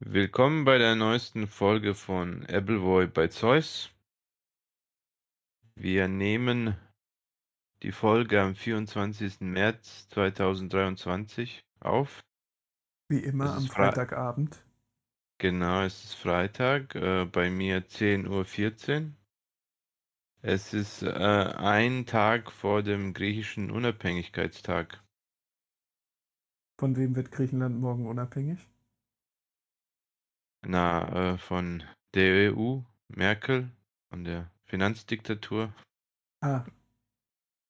Willkommen bei der neuesten Folge von Appleboy bei Zeus. Wir nehmen die Folge am 24. März 2023 auf. Wie immer am Fre- Freitagabend. Genau, es ist Freitag, äh, bei mir 10.14 Uhr. Es ist äh, ein Tag vor dem griechischen Unabhängigkeitstag. Von wem wird Griechenland morgen unabhängig? Na, äh, von der EU, Merkel, von der Finanzdiktatur. Ah.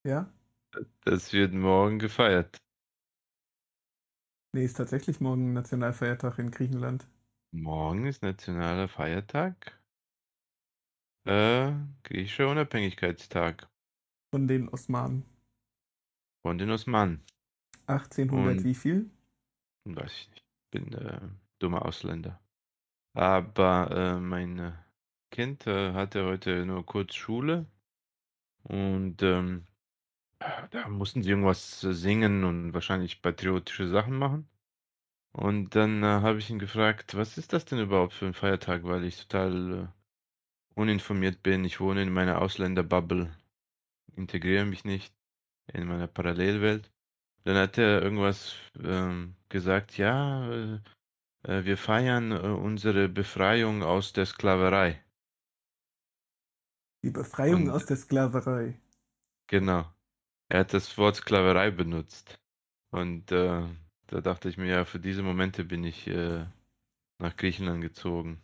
Ja? Das wird morgen gefeiert. Nee, ist tatsächlich morgen Nationalfeiertag in Griechenland. Morgen ist nationaler Feiertag. Äh, griechischer Unabhängigkeitstag Von den Osmanen. von den Osmanen. 1800 Und- wie viel? Weiß ich nicht. Bin äh, dummer Ausländer. Aber äh, mein äh, Kind äh, hatte heute nur kurz Schule und ähm, da mussten sie irgendwas singen und wahrscheinlich patriotische Sachen machen. Und dann äh, habe ich ihn gefragt, was ist das denn überhaupt für ein Feiertag, weil ich total äh, uninformiert bin. Ich wohne in meiner Ausländerbubble, integriere mich nicht in meiner Parallelwelt. Dann hat er irgendwas ähm, gesagt, ja, äh, äh, wir feiern äh, unsere Befreiung aus der Sklaverei. Die Befreiung Und- aus der Sklaverei. Genau. Er hat das Wort Sklaverei benutzt. Und äh, da dachte ich mir, ja, für diese Momente bin ich äh, nach Griechenland gezogen,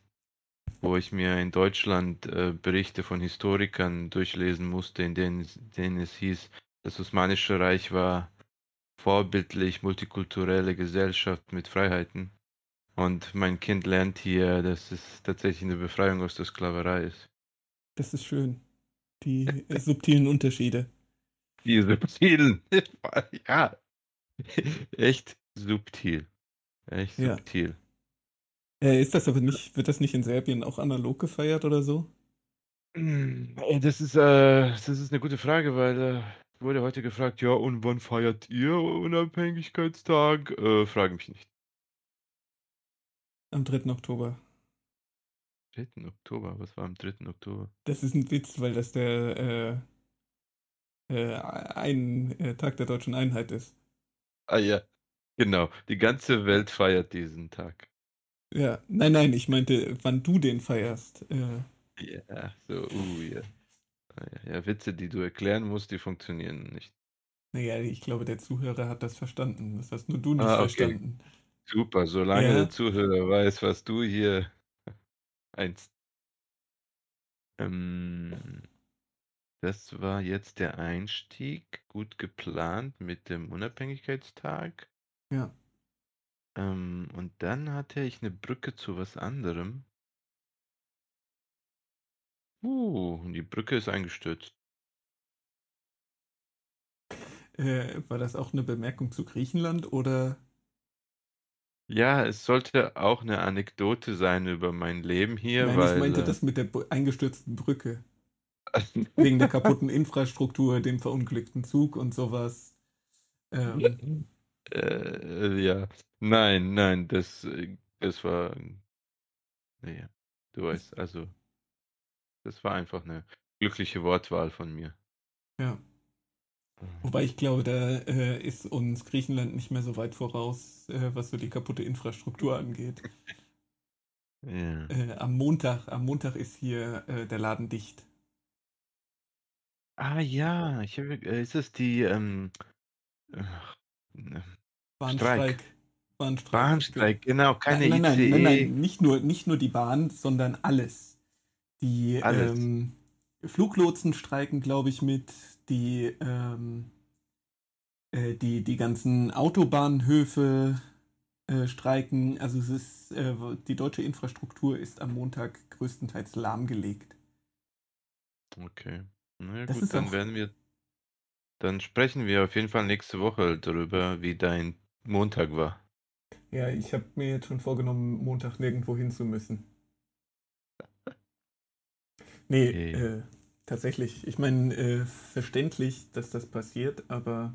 wo ich mir in Deutschland äh, Berichte von Historikern durchlesen musste, in denen, es- denen es hieß, das Osmanische Reich war vorbildlich multikulturelle Gesellschaft mit Freiheiten. Und mein Kind lernt hier, dass es tatsächlich eine Befreiung aus der Sklaverei ist. Das ist schön. Die äh, subtilen Unterschiede. Die subtilen. ja. Echt subtil. Echt Ja. Äh, ist das aber nicht, wird das nicht in Serbien auch analog gefeiert oder so? Mm, Das ist, äh, das ist eine gute Frage, weil äh, wurde heute gefragt, ja, und wann feiert ihr Unabhängigkeitstag? Äh, frage mich nicht. Am 3. Oktober. 3. Oktober, was war am 3. Oktober? Das ist ein Witz, weil das der äh, äh, ein äh, Tag der deutschen Einheit ist. Ah ja, genau. Die ganze Welt feiert diesen Tag. Ja, nein, nein, ich meinte, wann du den feierst. Äh, Ja, so, uh, ja. Ah, ja. Ja, Witze, die du erklären musst, die funktionieren nicht. naja, ich glaube, der Zuhörer hat das verstanden. Das hast nur du nicht Ah, okay. verstanden. Super, solange Ja. der Zuhörer weiß, was du hier einst. Ähm, das war jetzt der Einstieg, gut geplant mit dem Unabhängigkeitstag. Ja. Ähm, und dann hatte ich eine Brücke zu was anderem. Uh, und die Brücke ist eingestürzt. Äh, war das auch eine Bemerkung zu Griechenland oder? Ja, es sollte auch eine Anekdote sein über mein Leben hier, Nein, weil ich meinte äh, das mit der eingestürzten Brücke. Wegen der kaputten Infrastruktur, dem verunglückten Zug und sowas. Ähm, Äh, ja, nein, nein, das, äh, das war, naja, du weißt, also, das war einfach eine glückliche Wortwahl von mir. ja. Wobei ich glaube, da äh, ist uns Griechenland nicht mehr so weit voraus, äh, was so die kaputte Infrastruktur angeht. Ja. Äh, am Montag, am Montag ist hier äh, der Laden dicht. Ah ja, ich habe, äh, ist es die, ähm, ne, Bahnstreik. Bahnstreik. Bahnstreik, genau, keine nein, nein, ICE. nein, nein, nein, nicht nur, nicht nur die Bahn, sondern alles. Die Alles. Ähm, Fluglotsen streiken, glaube ich, mit. Die, ähm, äh, die, die ganzen Autobahnhöfe äh, streiken. Also es ist, äh, die deutsche Infrastruktur ist am Montag größtenteils lahmgelegt. Okay, na ja gut, dann werden wir, dann sprechen wir auf jeden Fall nächste Woche darüber, wie dein Montag war. Ja, ich habe mir jetzt schon vorgenommen, Montag nirgendwo hin zu müssen. Nee, Okay. äh, tatsächlich. Ich meine, äh, verständlich, dass das passiert, aber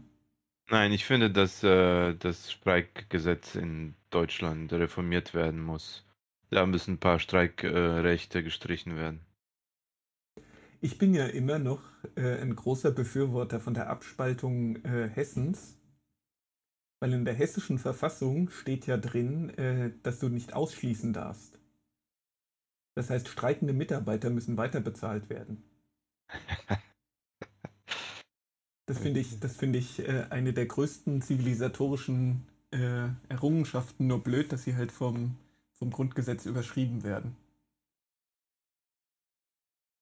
Nein, ich finde, dass äh, das Streikgesetz in Deutschland reformiert werden muss. Da müssen ein paar Streikrechte gestrichen werden. Ich bin ja immer noch äh, ein großer Befürworter von der Abspaltung äh, Hessens, weil in der hessischen Verfassung steht ja drin, äh, dass du nicht ausschließen darfst. Das heißt, streikende Mitarbeiter müssen weiter bezahlt werden. Das finde ich, das finde ich äh, eine der größten zivilisatorischen äh, Errungenschaften, nur blöd, dass sie halt vom, vom Grundgesetz überschrieben werden.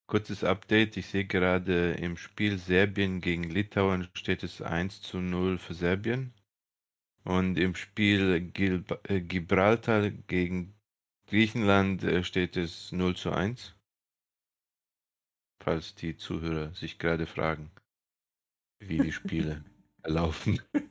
Kurzes Update. Ich sehe gerade im Spiel Serbien gegen Litauen steht es 1 zu 0 für Serbien. Und im Spiel Gil äh, Gibraltar gegen Griechenland äh, steht es 0 zu 1. Falls die Zuhörer sich gerade fragen, wie die Spiele laufen.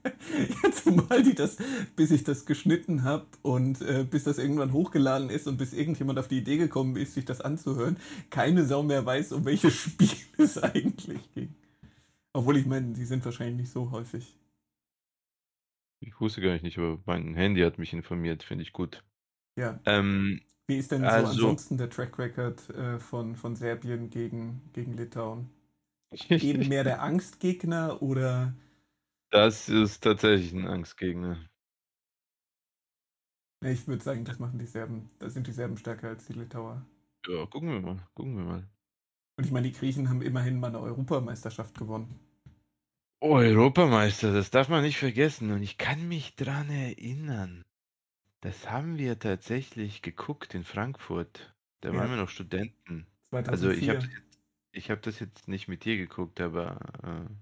Ja, zumal die das, bis ich das geschnitten habe und äh, bis das irgendwann hochgeladen ist und bis irgendjemand auf die Idee gekommen ist, sich das anzuhören, keine Sau mehr weiß, um welches Spiel es eigentlich ging. Obwohl ich meine, die sind wahrscheinlich nicht so häufig. Ich wusste gar nicht, aber mein Handy hat mich informiert, finde ich gut. Ja. Ähm, Wie ist denn so also, ansonsten der Track Record äh, von, von Serbien gegen, gegen Litauen? Eben mehr der Angstgegner oder das ist tatsächlich ein Angstgegner. Ich würde sagen, das machen die Serben. Da sind die Serben stärker als die Litauer. Ja, gucken wir mal, gucken wir mal. Und ich meine, die Griechen haben immerhin mal eine Europameisterschaft gewonnen. Europameister, das darf man nicht vergessen. Und ich kann mich dran erinnern. Das haben wir tatsächlich geguckt in Frankfurt. Da waren Ja, wir noch Studenten. Also ich habe 2004. das jetzt, ich habe das jetzt nicht mit dir geguckt, aber äh,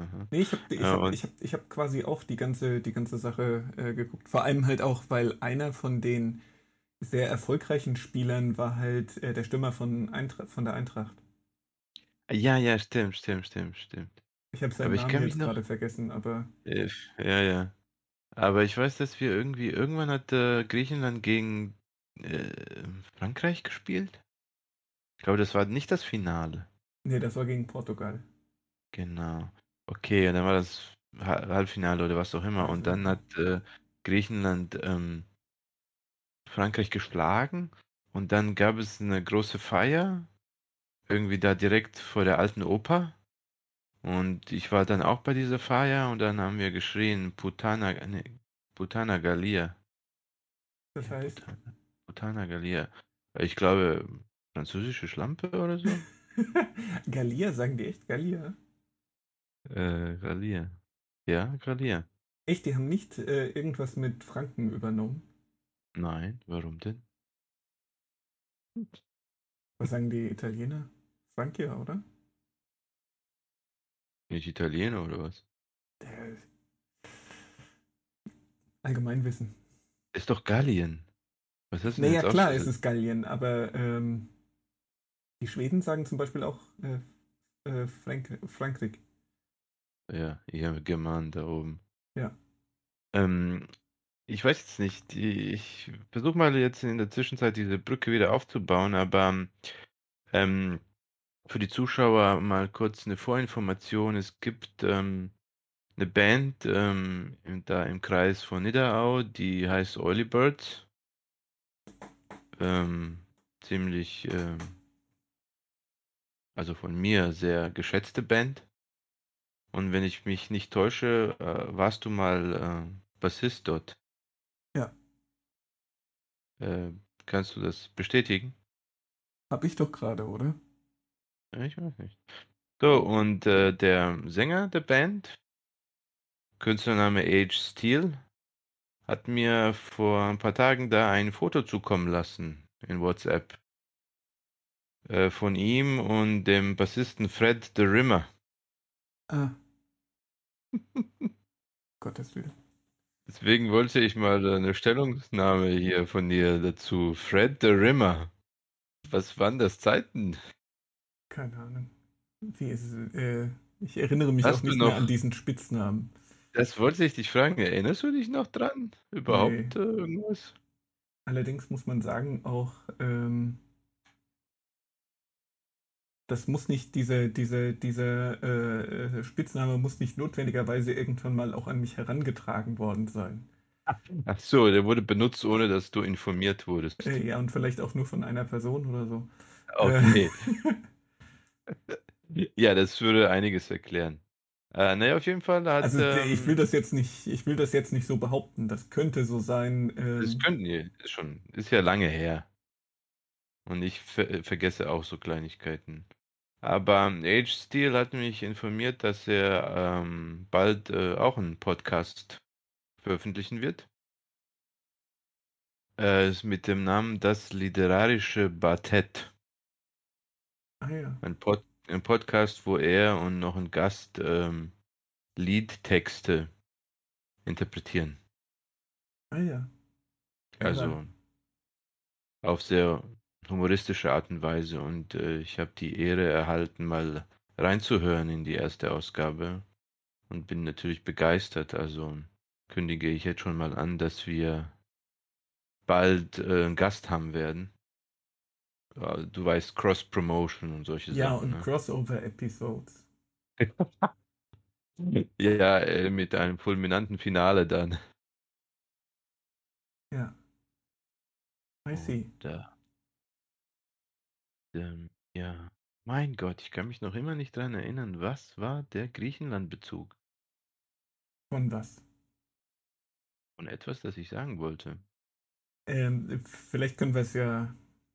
aha. Nee, ich habe ich Ja, hab, ich hab, ich hab quasi auch die ganze, die ganze Sache äh, geguckt. Vor allem halt auch, weil einer von den sehr erfolgreichen Spielern war halt äh, der Stürmer von, Eintra von der Eintracht. ja, ja, stimmt, stimmt, stimmt, stimmt. Ich habe seinen Aber Namen jetzt noch, gerade vergessen, aber ja, ja. Aber ich weiß, dass wir irgendwie, irgendwann hat äh, Griechenland gegen äh, Frankreich gespielt. Ich glaube, das war nicht das Finale. nee, das war gegen Portugal. Genau. Okay, und dann war das Ha- Halbfinale oder was auch immer. Und dann hat äh, Griechenland ähm, Frankreich geschlagen. Und dann gab es eine große Feier, irgendwie da direkt vor der alten Oper. Und ich war dann auch bei dieser Feier und dann haben wir geschrien, Putana, nee, Putana Gallia. Das heißt, Putana, Putana Gallia. Ich glaube, französische Schlampe oder so? Gallia, sagen die echt Gallia? Äh, Gallia. Ja, Gallia. Echt, die haben nicht äh, irgendwas mit Franken übernommen. Nein, warum denn? Was sagen die Italiener? Frankia, oder? Nicht Italiener oder was? Der Allgemeinwissen. Ist doch Gallien. Was du denn Naja, jetzt klar, es ist Gallien, aber ähm, die Schweden sagen zum Beispiel auch äh, äh, Frank Frankreich. Ja, ihr Germanen da oben. Ja. Ähm, ich weiß jetzt nicht. die- Ich versuche mal jetzt in der Zwischenzeit diese Brücke wieder aufzubauen, aber ähm, für die Zuschauer mal kurz eine Vorinformation. Es gibt ähm, eine Band ähm, im- da im Kreis von Nidderau, die heißt Oily Birds. Ähm, ziemlich, ähm, also von mir sehr geschätzte Band. Und wenn ich mich nicht täusche, äh, warst du mal äh, Bassist dort. Ja, Äh, kannst du das bestätigen? hab ich doch gerade, oder? Ich weiß nicht. So, und äh, der Sänger der Band, Künstlername Age Steel, hat mir vor ein paar Tagen da ein Foto zukommen lassen in WhatsApp äh, von ihm und dem Bassisten Fred the Rimmer. Ah, Gottes Willen. Deswegen wollte ich mal eine Stellungnahme hier von dir dazu. Fred the Rimmer. Was waren das Zeiten? Keine Ahnung. Wie ist es, äh, ich erinnere mich auch Hast du nicht mehr an noch, diesen Spitznamen. das wollte ich dich fragen, erinnerst du dich noch dran? Nee. Überhaupt äh, irgendwas? Allerdings muss man sagen, auch ähm, das muss nicht, diese, diese, diese äh, Spitzname muss nicht notwendigerweise irgendwann mal auch an mich herangetragen worden sein. Ach so, der wurde benutzt, ohne dass du informiert wurdest. Äh, ja, und vielleicht auch nur von einer Person oder so. Okay. Äh. ja, das würde einiges erklären. Äh, naja, auf jeden Fall hat. Also ähm, ich will das jetzt nicht, ich will das jetzt nicht so behaupten. Das könnte so sein. Ähm, das könnten ist schon, ist ja lange her. Und ich ver vergesse auch so Kleinigkeiten. Aber Age Steel hat mich informiert, dass er ähm, bald äh, auch einen Podcast veröffentlichen wird. Äh, mit dem Namen Das Literarische Bartett. Ah ja. Ein, Pod ein Podcast, wo er und noch ein Gast ähm, Liedtexte interpretieren. Ah ja. Also auf sehr humoristische Art und Weise und äh, ich habe die Ehre erhalten, mal reinzuhören in die erste Ausgabe und bin natürlich begeistert. Also kündige ich jetzt schon mal an, dass wir bald äh, einen Gast haben werden. Du weißt, Cross-Promotion und solche ja, Sachen. Ja, und ne? Crossover-Episodes. ja, äh, mit einem fulminanten Finale dann. Ja. I see. Und, äh, ähm, ja. Mein Gott, ich kann mich noch immer nicht dran erinnern, was war der Griechenland-Bezug? Von was? Von etwas, das ich sagen wollte. Ähm, vielleicht können wir es ja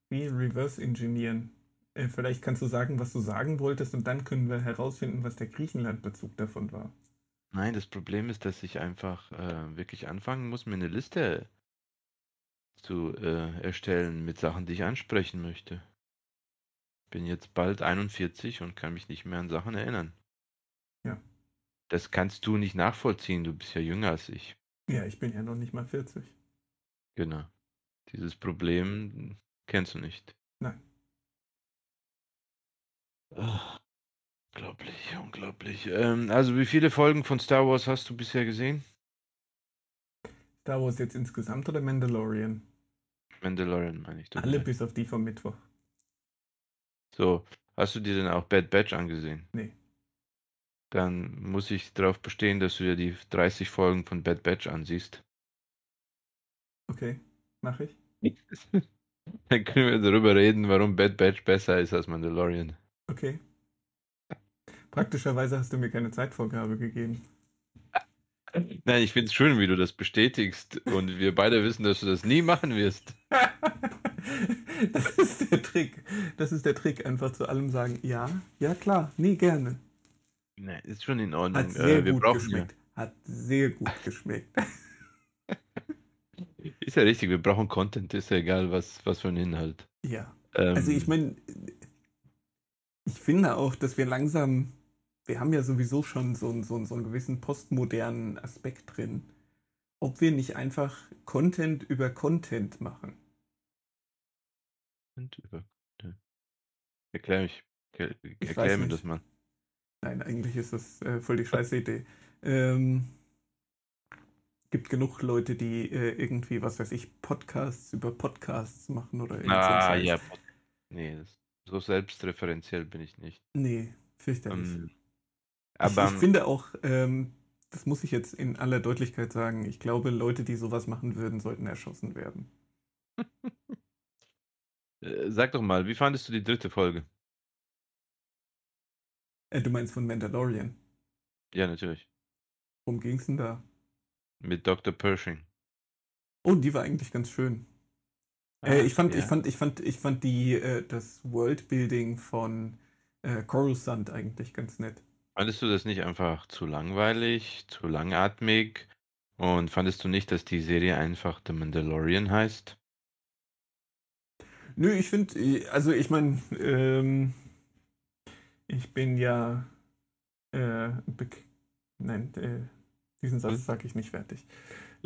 wie reverse engineeren. Äh, vielleicht kannst du sagen, was du sagen wolltest und dann können wir herausfinden, was der Griechenland-Bezug davon war. Nein, das Problem ist, dass ich einfach äh, wirklich anfangen muss, mir eine Liste zu äh, erstellen mit Sachen, die ich ansprechen möchte. Bin jetzt bald 41 und kann mich nicht mehr an Sachen erinnern. Ja. Das kannst du nicht nachvollziehen, du bist ja jünger als ich. Ja, ich bin ja noch nicht mal 40. Genau. Dieses Problem kennst du nicht. Nein. Ach, unglaublich, unglaublich. Ähm, also wie viele Folgen von Star Wars hast du bisher gesehen? Star Wars jetzt insgesamt oder Mandalorian? Mandalorian meine ich. Alle bis auf die vom Mittwoch. So, hast du dir denn auch Bad Batch angesehen? Nee. Dann muss ich darauf bestehen, dass du dir die 30 Folgen von Bad Batch ansiehst. Okay, mache ich. Dann können wir darüber reden, warum Bad Batch besser ist als Mandalorian. Okay. Praktischerweise hast du mir keine Zeitvorgabe gegeben. Nein, ich finde es schön, wie du das bestätigst und wir beide wissen, dass du das nie machen wirst. das ist der Trick. Das ist der Trick, einfach zu allem sagen, ja, ja klar, nie gerne. Nein, ist schon in Ordnung. Hat sehr äh, wir gut geschmeckt. Ja. Hat sehr gut geschmeckt. ist ja richtig, wir brauchen Content, ist ja egal, was, was für ein Inhalt. Ja. Ähm, also ich meine, ich finde auch, dass wir langsam, wir haben ja sowieso schon so, so, so einen gewissen postmodernen Aspekt drin. Ob wir nicht einfach Content über Content machen. Und über. Erklär mich. Erklär mir das mal. Nein, eigentlich ist das äh, voll die scheiße Idee. Ähm, gibt genug Leute, die äh, irgendwie, was weiß ich, Podcasts über Podcasts machen oder irgendwas. Ah, ja. Nee, das, so selbstreferenziell bin ich nicht. Nee, fürchterlich. Um, aber, ich, ich, finde auch, ähm, das muss ich jetzt in aller Deutlichkeit sagen, ich glaube, Leute, die sowas machen würden, sollten erschossen werden. Äh, sag doch mal, wie fandest du die dritte Folge? Äh, du meinst von Mandalorian? Ja, natürlich. Worum ging's denn da? Mit Dr. Pershing. Oh, die war eigentlich ganz schön. Ah, äh, ich fand, ja. ich fand, ich fand, ich fand die, äh, das Worldbuilding von äh, Coruscant eigentlich ganz nett. Fandest du das nicht einfach zu langweilig, zu langatmig? Und fandest du nicht, dass die Serie einfach The Mandalorian heißt? Nö, ich finde, also ich meine, ähm, ich bin ja, äh, nein, äh, diesen Satz hm? sage ich nicht fertig.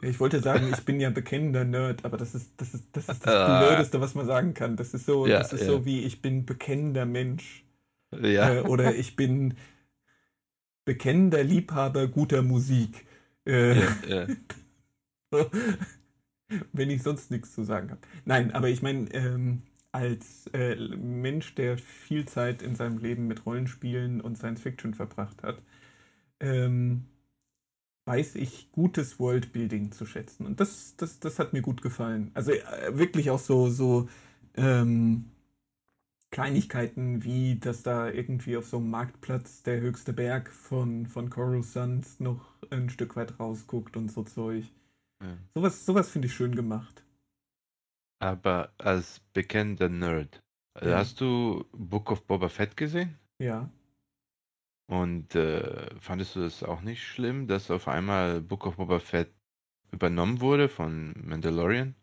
Ich wollte sagen, ich bin ja bekennender Nerd, aber das ist das, ist, das, ist das ah. Blödeste, was man sagen kann. Das ist so, ja, das ist ja. so wie ich bin bekennender Mensch. Ja. Äh, oder ich bin bekennender Liebhaber guter Musik. Äh, ja, wenn ich sonst nichts zu sagen habe. Nein, aber ich meine, ähm, als äh, Mensch, der viel Zeit in seinem Leben mit Rollenspielen und Science Fiction verbracht hat, ähm, weiß ich gutes Worldbuilding zu schätzen. Und das, das, das hat mir gut gefallen. Also äh, wirklich auch so, so ähm, Kleinigkeiten wie, dass da irgendwie auf so einem Marktplatz der höchste Berg von, von Coruscant noch ein Stück weit rausguckt und so Zeug. Ja. Sowas, sowas finde ich schön gemacht. Aber als bekennender Nerd, Ja. hast du Book of Boba Fett gesehen? Ja. Und äh, fandest du das auch nicht schlimm, dass auf einmal Book of Boba Fett übernommen wurde von Mandalorian?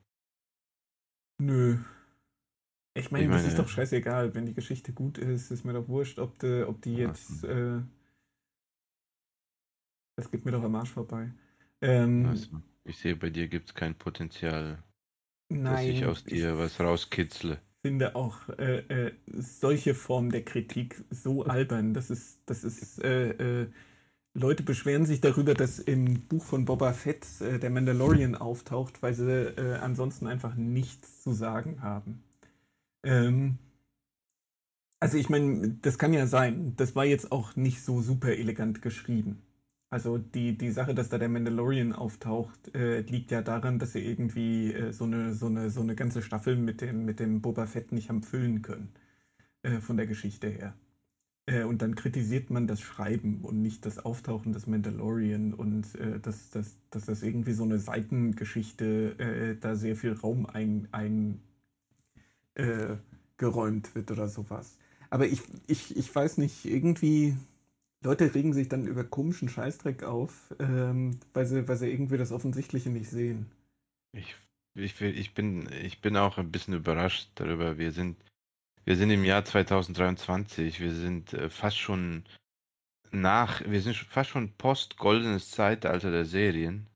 Nö. Ich meine, Ich das meine- ist doch scheißegal. Wenn die Geschichte gut ist, ist mir doch wurscht, ob, de, ob die jetzt. Äh, das geht mir doch am Arsch vorbei. Ähm, ich sehe, bei dir gibt es kein Potenzial, dass nein, ich aus dir was rauskitzle. finde auch äh, äh, solche Formen der Kritik so albern. Das ist, das ist, äh, äh, Leute beschweren sich darüber, dass im Buch von Boba Fett äh, der Mandalorian auftaucht, weil sie äh, ansonsten einfach nichts zu sagen haben. Ähm, also ich meine, das kann ja sein. Das war jetzt auch nicht so super elegant geschrieben. Also die, die Sache, dass da der Mandalorian auftaucht, äh, liegt ja daran, dass sie irgendwie äh, so eine, so eine, so eine ganze Staffel mit dem, mit dem Boba Fett nicht haben füllen können. Äh, von der Geschichte her. Äh, und dann kritisiert man das Schreiben und nicht das Auftauchen des Mandalorian und äh, dass, dass, dass das irgendwie so eine Seitengeschichte äh, da sehr viel Raum ein, ein wird oder sowas. Aber ich, ich, ich weiß nicht, irgendwie, Leute regen sich dann über komischen Scheißdreck auf, ähm, weil, sie, weil sie irgendwie das Offensichtliche nicht sehen. Ich, ich, ich, bin, ich bin auch ein bisschen überrascht darüber. Wir sind, wir sind im Jahr 2023. Wir sind äh, fast schon nach, wir sind fast schon post-goldenes Zeitalter der Serien.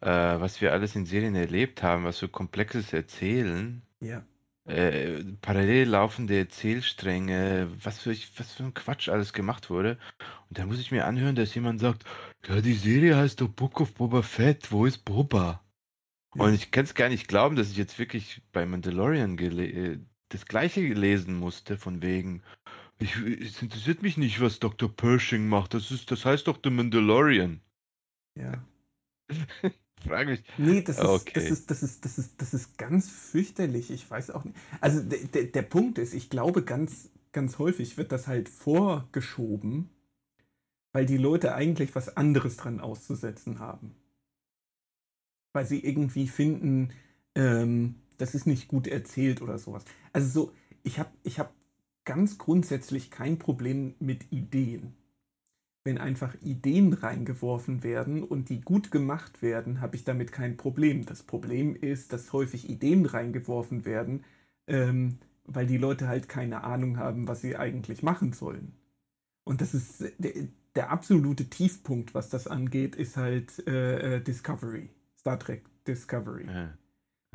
Äh, was wir alles in Serien erlebt haben, was für komplexes Erzählen, Ja. Äh, parallel laufende Erzählstränge, was für, was für ein Quatsch alles gemacht wurde. Und da muss ich mir anhören, dass jemand sagt, ja, die Serie heißt doch Book of Boba Fett, wo ist Boba? Ja. Und ich kann es gar nicht glauben, dass ich jetzt wirklich bei Mandalorian äh, das gleiche gelesen musste, von wegen, ich, es interessiert mich nicht, was Dr. Pershing macht, das ist, das heißt doch The Mandalorian. Ja. Frage mich. Nee, das ist, Okay. das, ist, das, ist, das, ist, das ist ganz fürchterlich. Ich weiß auch nicht. Also der, der, Punkt ist, ich glaube, ganz, ganz häufig wird das halt vorgeschoben, weil die Leute eigentlich was anderes dran auszusetzen haben. Weil sie irgendwie finden, ähm, das ist nicht gut erzählt oder sowas. Also so, ich habe ich hab ganz grundsätzlich kein Problem mit Ideen wenn einfach Ideen reingeworfen werden und die gut gemacht werden, habe ich damit kein Problem. Das Problem ist, dass häufig Ideen reingeworfen werden, ähm, weil die Leute halt keine Ahnung haben, was sie eigentlich machen sollen. Und das ist der, der absolute Tiefpunkt, was das angeht, ist halt äh, äh, Discovery, Star Trek Discovery. Äh,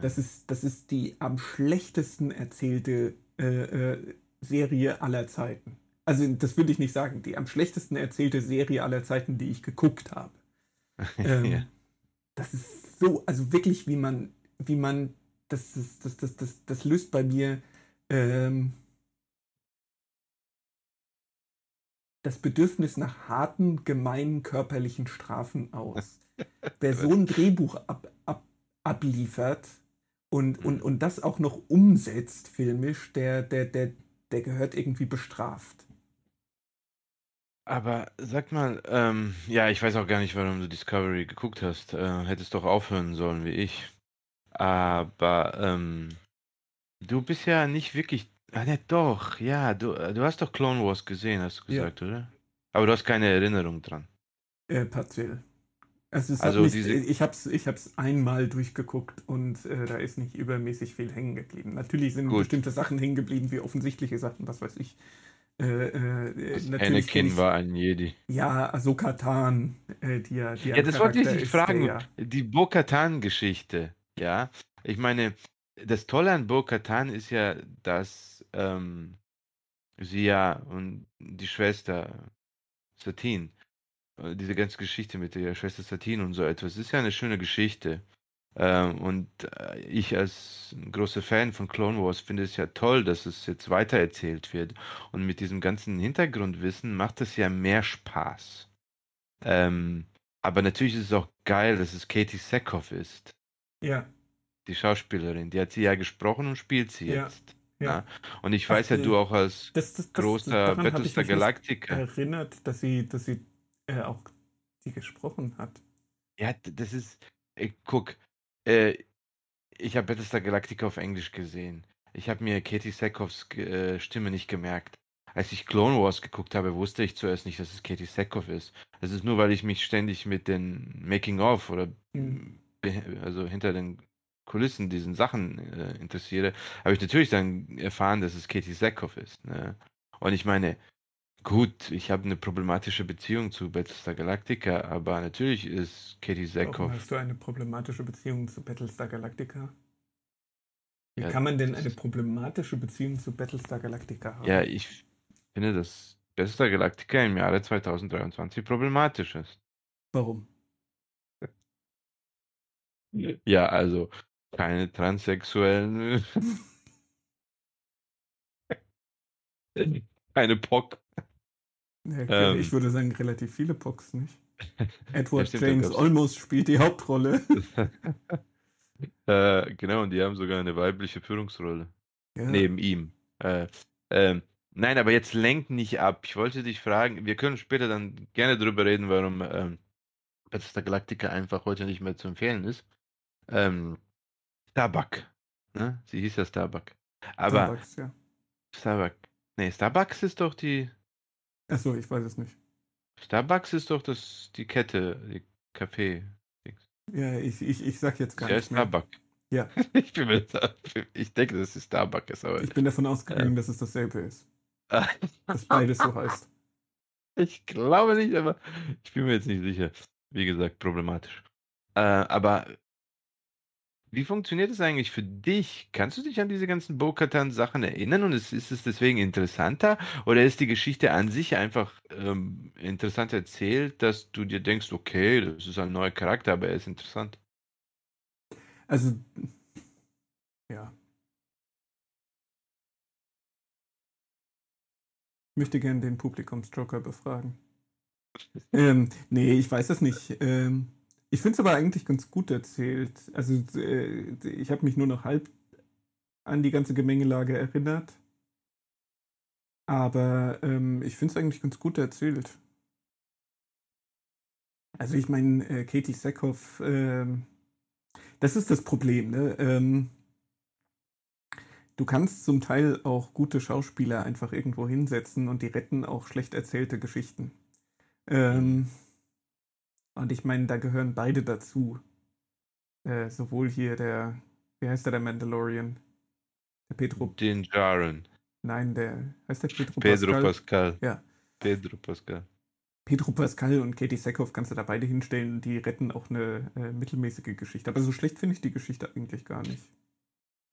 Das ist, das ist die am schlechtesten erzählte äh, äh, Serie aller Zeiten. Also das würde ich nicht sagen, die am schlechtesten erzählte Serie aller Zeiten, die ich geguckt habe. Ähm, ja. Das ist so, also wirklich, wie man, wie man, das, ist, das, das, das, das löst bei mir ähm, das Bedürfnis nach harten, gemeinen körperlichen Strafen aus. Wer so ein Drehbuch ab, ab, abliefert und, und, und das auch noch umsetzt filmisch, der, der, der, der gehört irgendwie bestraft. Aber sag mal, ähm, ja, ich weiß auch gar nicht, warum du Discovery geguckt hast. Äh, hättest doch aufhören sollen wie ich. Aber ähm, du bist ja nicht wirklich. Ah, ne, doch, ja, du, äh, du hast doch Clone Wars gesehen, hast du Ja. gesagt, oder? Aber du hast keine Erinnerung dran. Äh, partiell. Also, es Also nicht, diese- ich habe es ich hab's einmal durchgeguckt und äh, da ist nicht übermäßig viel hängen geblieben. Natürlich sind Gut. bestimmte Sachen hängen geblieben, wie offensichtliche Sachen, was weiß ich. Äh, äh, Anakin ich, war ein Jedi. Ja, Ahsoka Tan, äh, die ja, die Ja, das wollte ich Charakter dich ist, der fragen. Ja, Die Bo-Katan-Geschichte, ja. Ich meine, das Tolle an Bo-Katan ist ja, dass ähm, sie ja und die Schwester Satine, äh, diese ganze Geschichte mit der Schwester Satine und so etwas, ist ja eine schöne Geschichte. Ähm, und äh, ich als großer Fan von Clone Wars finde es ja toll, dass es jetzt weitererzählt wird. Und mit diesem ganzen Hintergrundwissen macht es ja mehr Spaß. Ähm, aber natürlich ist es auch geil, dass es Katie Sackhoff ist. Ja. Die Schauspielerin. Die hat sie ja gesprochen und spielt sie Ja. jetzt. Ja. ne? Und ich weiß ja, äh, du auch als Das, das, das, großer Battlestar Galactica. erinnert, dass sie, dass sie äh, auch die gesprochen hat. Ja, das ist. Äh, guck, äh, ich habe Battlestar Galactica auf Englisch gesehen. Ich habe mir Katie Sackhoffs äh, Stimme nicht gemerkt. Als ich Clone Wars geguckt habe, wusste ich zuerst nicht, dass es Katie Sackhoff ist. Das ist nur, weil ich mich ständig mit den Making-of oder Hm. be- also hinter den Kulissen diesen Sachen äh, interessiere, habe ich natürlich dann erfahren, dass es Katie Sackhoff ist. Ne? Und ich meine, gut, ich habe eine problematische Beziehung zu Battlestar Galactica, aber natürlich ist Katie Warum Sackhoff. hast du eine problematische Beziehung zu Battlestar Galactica? Wie Ja, kann man denn eine problematische Beziehung zu Battlestar Galactica haben? Ja, ich finde, dass Battlestar Galactica im Jahre 2023 problematisch ist. Warum? Ja, also keine transsexuellen, keine POC. Ja, Ähm. ich würde sagen, relativ viele Pox, nicht? Ja, Edward da James Olmos spielt die Hauptrolle. äh, genau, und die haben sogar eine weibliche Führungsrolle. Ja. neben ihm. Äh, ähm, nein, aber jetzt lenk nicht ab. Ich wollte dich fragen, wir können später dann gerne darüber reden, warum ähm, Battlestar Galactica einfach heute nicht mehr zu empfehlen ist. Ähm, Starbuck. Ne? Sie hieß ja Starbuck. Aber Starbucks, ja. Starbuck. Nee, Starbucks ist doch die. Achso, ich weiß es nicht. Starbucks ist doch das, die Kette, die Kaffee. Ja, ich, ich, ich sag jetzt gar Ja, nichts mehr. Starbuck. Ja. Ich, bin mir, da- ich denke, dass es Starbuck ist, aber. Ich bin davon ausgegangen, dass es dasselbe ist. Dass beides so heißt. Ich glaube nicht, aber ich bin mir jetzt nicht sicher. Wie gesagt, problematisch. Äh, aber wie funktioniert es eigentlich für dich? Kannst du dich an diese ganzen Bo-Katan-Sachen erinnern und ist, ist es deswegen interessanter? Oder ist die Geschichte an sich einfach ähm, interessant erzählt, dass du dir denkst, okay, das ist ein neuer Charakter, aber er ist interessant? Also, ja. Ich möchte gerne den Publikumsjoker befragen. ähm, nee, ich weiß es nicht. Ähm, ich finde es aber eigentlich ganz gut erzählt. Also, äh, ich habe mich nur noch halb an die ganze Gemengelage erinnert. Aber ähm, ich finde es eigentlich ganz gut erzählt. Also, ich meine, äh, Katie Sackhoff, ähm, das ist das Problem, ne? Ähm, du kannst zum Teil auch gute Schauspieler einfach irgendwo hinsetzen und die retten auch schlecht erzählte Geschichten. Ähm, und ich meine, da gehören beide dazu. Äh, sowohl hier der, wie heißt der, der Mandalorian? Der Pedro, Den Jaren. nein, der, heißt der Pedro, Pedro Pascal? Pascal. Ja. Pedro Pascal. Pedro Pascal und Katie Sackhoff kannst du da beide hinstellen die retten auch eine äh, mittelmäßige Geschichte. Aber so schlecht finde ich die Geschichte eigentlich gar nicht.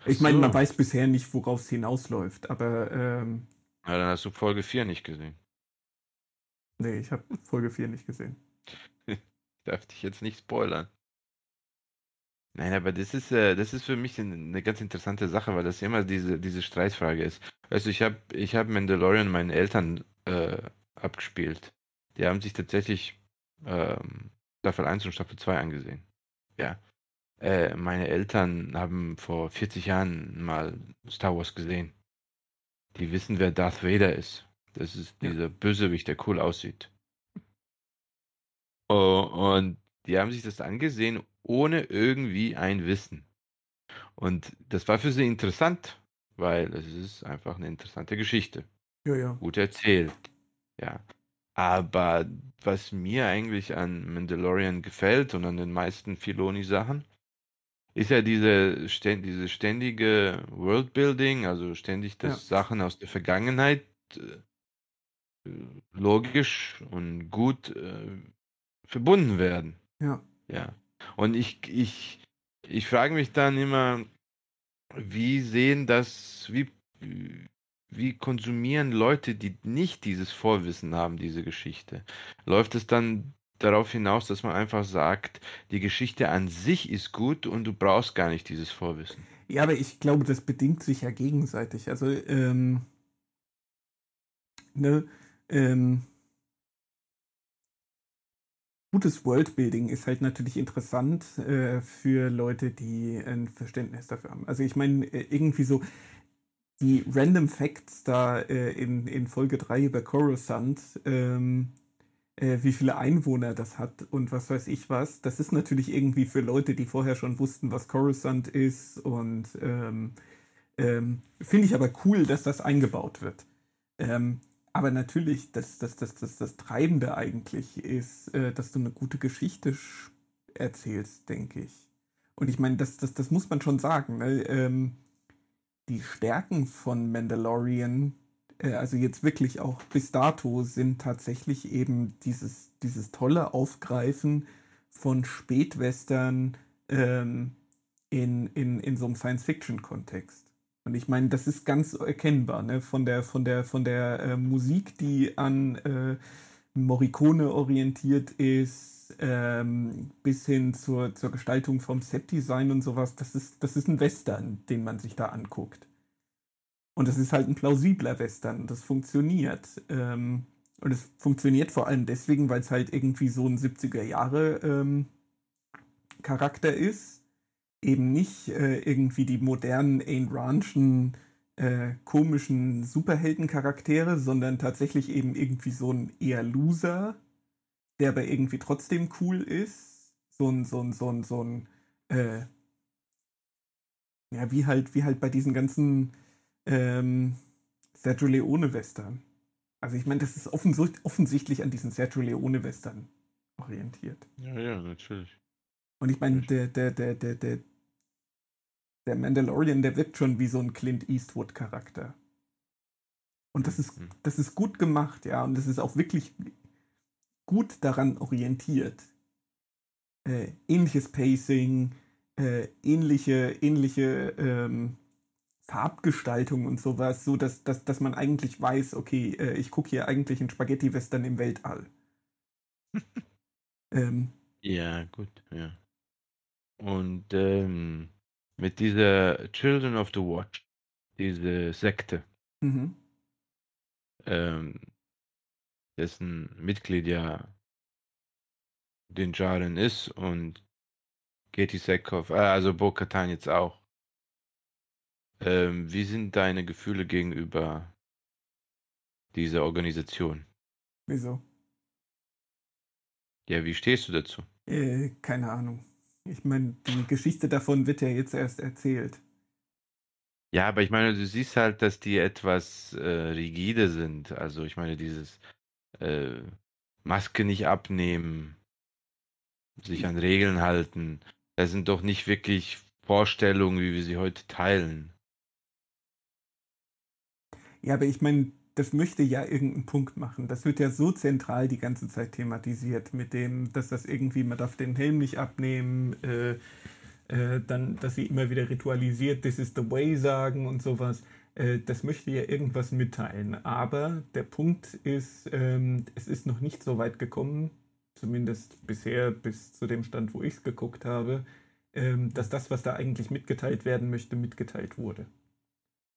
Ich meine, So. man weiß bisher nicht, worauf es hinausläuft, aber ähm, Na, dann hast du Folge 4 nicht gesehen. nee, ich habe Folge 4 nicht gesehen. Ich darf dich jetzt nicht spoilern. Nein, aber das ist, äh, das ist für mich eine, ganz interessante Sache, weil das immer diese, diese Streitfrage ist. Also ich habe ich hab Mandalorian meinen Eltern äh, abgespielt. Die haben sich tatsächlich ähm, Staffel 1 und Staffel 2 angesehen. Ja. Äh, meine Eltern haben vor 40 Jahren mal Star Wars gesehen. Die wissen, wer Darth Vader ist. Das ist Ja. dieser Bösewicht, der cool aussieht. Oh, und die haben sich das angesehen, ohne irgendwie ein Wissen. Und das war für sie interessant, weil es ist einfach eine interessante Geschichte. Ja, ja. Gut erzählt. Ja. Aber was mir eigentlich an Mandalorian gefällt und an den meisten Filoni-Sachen, ist ja diese, diese ständige Worldbuilding, also ständig, dass Sachen aus der Vergangenheit äh, logisch und gut äh, verbunden werden. Ja. Ja. Und ich, ich, ich frage mich dann immer, wie sehen das, wie, wie konsumieren Leute, die nicht dieses Vorwissen haben, diese Geschichte? Läuft es dann darauf hinaus, dass man einfach sagt, die Geschichte an sich ist gut und du brauchst gar nicht dieses Vorwissen. Ja, aber ich glaube, das bedingt sich ja gegenseitig. Also, ähm, ne, ähm, gutes Worldbuilding ist halt natürlich interessant äh, für Leute, die ein Verständnis dafür haben. Also ich meine, äh, irgendwie so die Random Facts da äh, in, in Folge 3 über Coruscant, ähm, äh, wie viele Einwohner das hat und was weiß ich was, das ist natürlich irgendwie für Leute, die vorher schon wussten, was Coruscant ist und ähm, ähm, finde ich aber cool, dass das eingebaut wird. Ähm, aber natürlich, das, das, das, das, das Treibende eigentlich ist, äh, dass du eine gute Geschichte erzählst, denke ich. Und ich meine, das, das, das muss man schon sagen. Ne? Ähm, die Stärken von Mandalorian, äh, also jetzt wirklich auch bis dato, sind tatsächlich eben dieses, dieses tolle Aufgreifen von Spätwestern ähm, in, in, in so einem Science-Fiction-Kontext. Und ich meine, das ist ganz erkennbar, ne? Von der, von der, von der äh, Musik, die an äh, Morricone orientiert ist, ähm, bis hin zur, zur Gestaltung vom Setdesign und sowas. Das ist, das ist ein Western, den man sich da anguckt. Und das ist halt ein plausibler Western. Das funktioniert. Ähm, und es funktioniert vor allem deswegen, weil es halt irgendwie so ein 70er Jahre ähm, Charakter ist eben nicht äh, irgendwie die modernen Ayn Randschen äh, komischen Superheldencharaktere, sondern tatsächlich eben irgendwie so ein eher Loser, der aber irgendwie trotzdem cool ist. So ein, so ein, so ein, so ein, äh, ja, wie halt, wie halt bei diesen ganzen ähm, Sergio Leone-Western. Also ich meine, das ist offensichtlich an diesen Sergio Leone-Western orientiert. Ja, ja, natürlich. Und ich meine, der, der, der, der, der, der Mandalorian, der wirkt schon wie so ein Clint Eastwood-Charakter. Und das ist, mhm. das ist gut gemacht, ja. Und das ist auch wirklich gut daran orientiert. Äh, ähnliches Pacing, äh, ähnliche, ähnliche ähm, Farbgestaltung und sowas, so dass, dass, dass man eigentlich weiß, okay, äh, ich gucke hier eigentlich einen Spaghetti-Western im Weltall. ähm, ja, gut, ja. Und ähm, mit dieser Children of the Watch, diese Sekte, Mhm. ähm, dessen Mitglied ja den Jaren ist und Katie Sackhoff, äh, also Bo-Katan jetzt auch. Ähm, wie sind deine Gefühle gegenüber dieser Organisation? Wieso? Ja, wie stehst du dazu? Äh, keine Ahnung. Ich meine, die Geschichte davon wird ja jetzt erst erzählt. Ja, aber ich meine, du siehst halt, dass die etwas äh, rigide sind. Also ich meine, dieses äh, Maske nicht abnehmen, sich an Regeln halten, das sind doch nicht wirklich Vorstellungen, wie wir sie heute teilen. Ja, aber ich meine, das möchte ja irgendeinen Punkt machen. Das wird ja so zentral die ganze Zeit thematisiert, mit dem, dass das irgendwie, man darf den Helm nicht abnehmen, äh, äh, dann, dass sie immer wieder ritualisiert, this is the way sagen und sowas. Äh, das möchte ja irgendwas mitteilen. Aber der Punkt ist, ähm, es ist noch nicht so weit gekommen, zumindest bisher bis zu dem Stand, wo ich es geguckt habe, ähm, dass das, was da eigentlich mitgeteilt werden möchte, mitgeteilt wurde.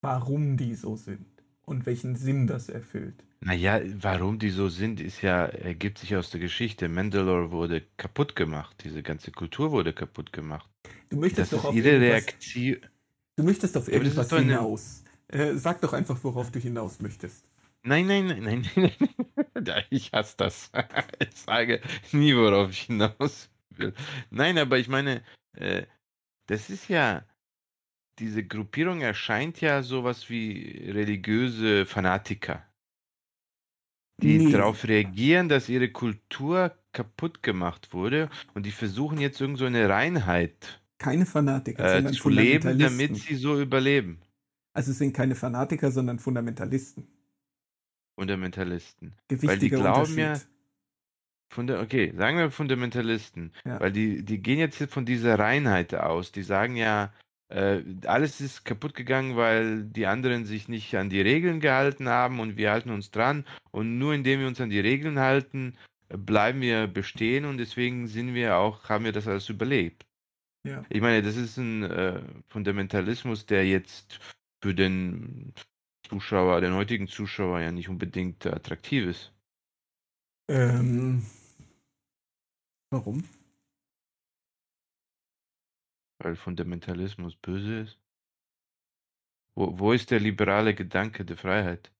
Warum die so sind und welchen Sinn das erfüllt. Naja, warum die so sind, ist ja, ergibt sich aus der Geschichte. Mandalore wurde kaputt gemacht. Diese ganze Kultur wurde kaputt gemacht. Du möchtest das doch auf jede Reaktion. Du möchtest auf irgendwas hinaus. Äh, sag doch einfach, worauf du hinaus möchtest. Nein, nein, nein, nein, nein. ich hasse das. Ich sage nie, worauf ich hinaus will. Nein, aber ich meine, äh, das ist ja, diese Gruppierung erscheint ja sowas wie religiöse Fanatiker, die nee. darauf reagieren, dass ihre Kultur kaputt gemacht wurde und die versuchen jetzt irgend so eine Reinheit keine Fanatiker, äh, zu leben, damit sie so überleben. Also es sind keine Fanatiker, sondern Fundamentalisten. Fundamentalisten. Gewichtiger Weil die glauben ja, Funda okay, sagen wir Fundamentalisten, ja. weil die, die gehen jetzt von dieser Reinheit aus. Die sagen ja, äh, alles ist kaputt gegangen, weil die anderen sich nicht an die Regeln gehalten haben und wir halten uns dran. Und nur indem wir uns an die Regeln halten, bleiben wir bestehen und deswegen sind wir auch, haben wir das alles überlebt. Ja. Ich meine, das ist ein äh, Fundamentalismus, der jetzt für den Zuschauer, den heutigen Zuschauer ja nicht unbedingt attraktiv ist. Ähm, warum? Weil Fundamentalismus böse ist. Wo, wo ist der liberale Gedanke der Freiheit?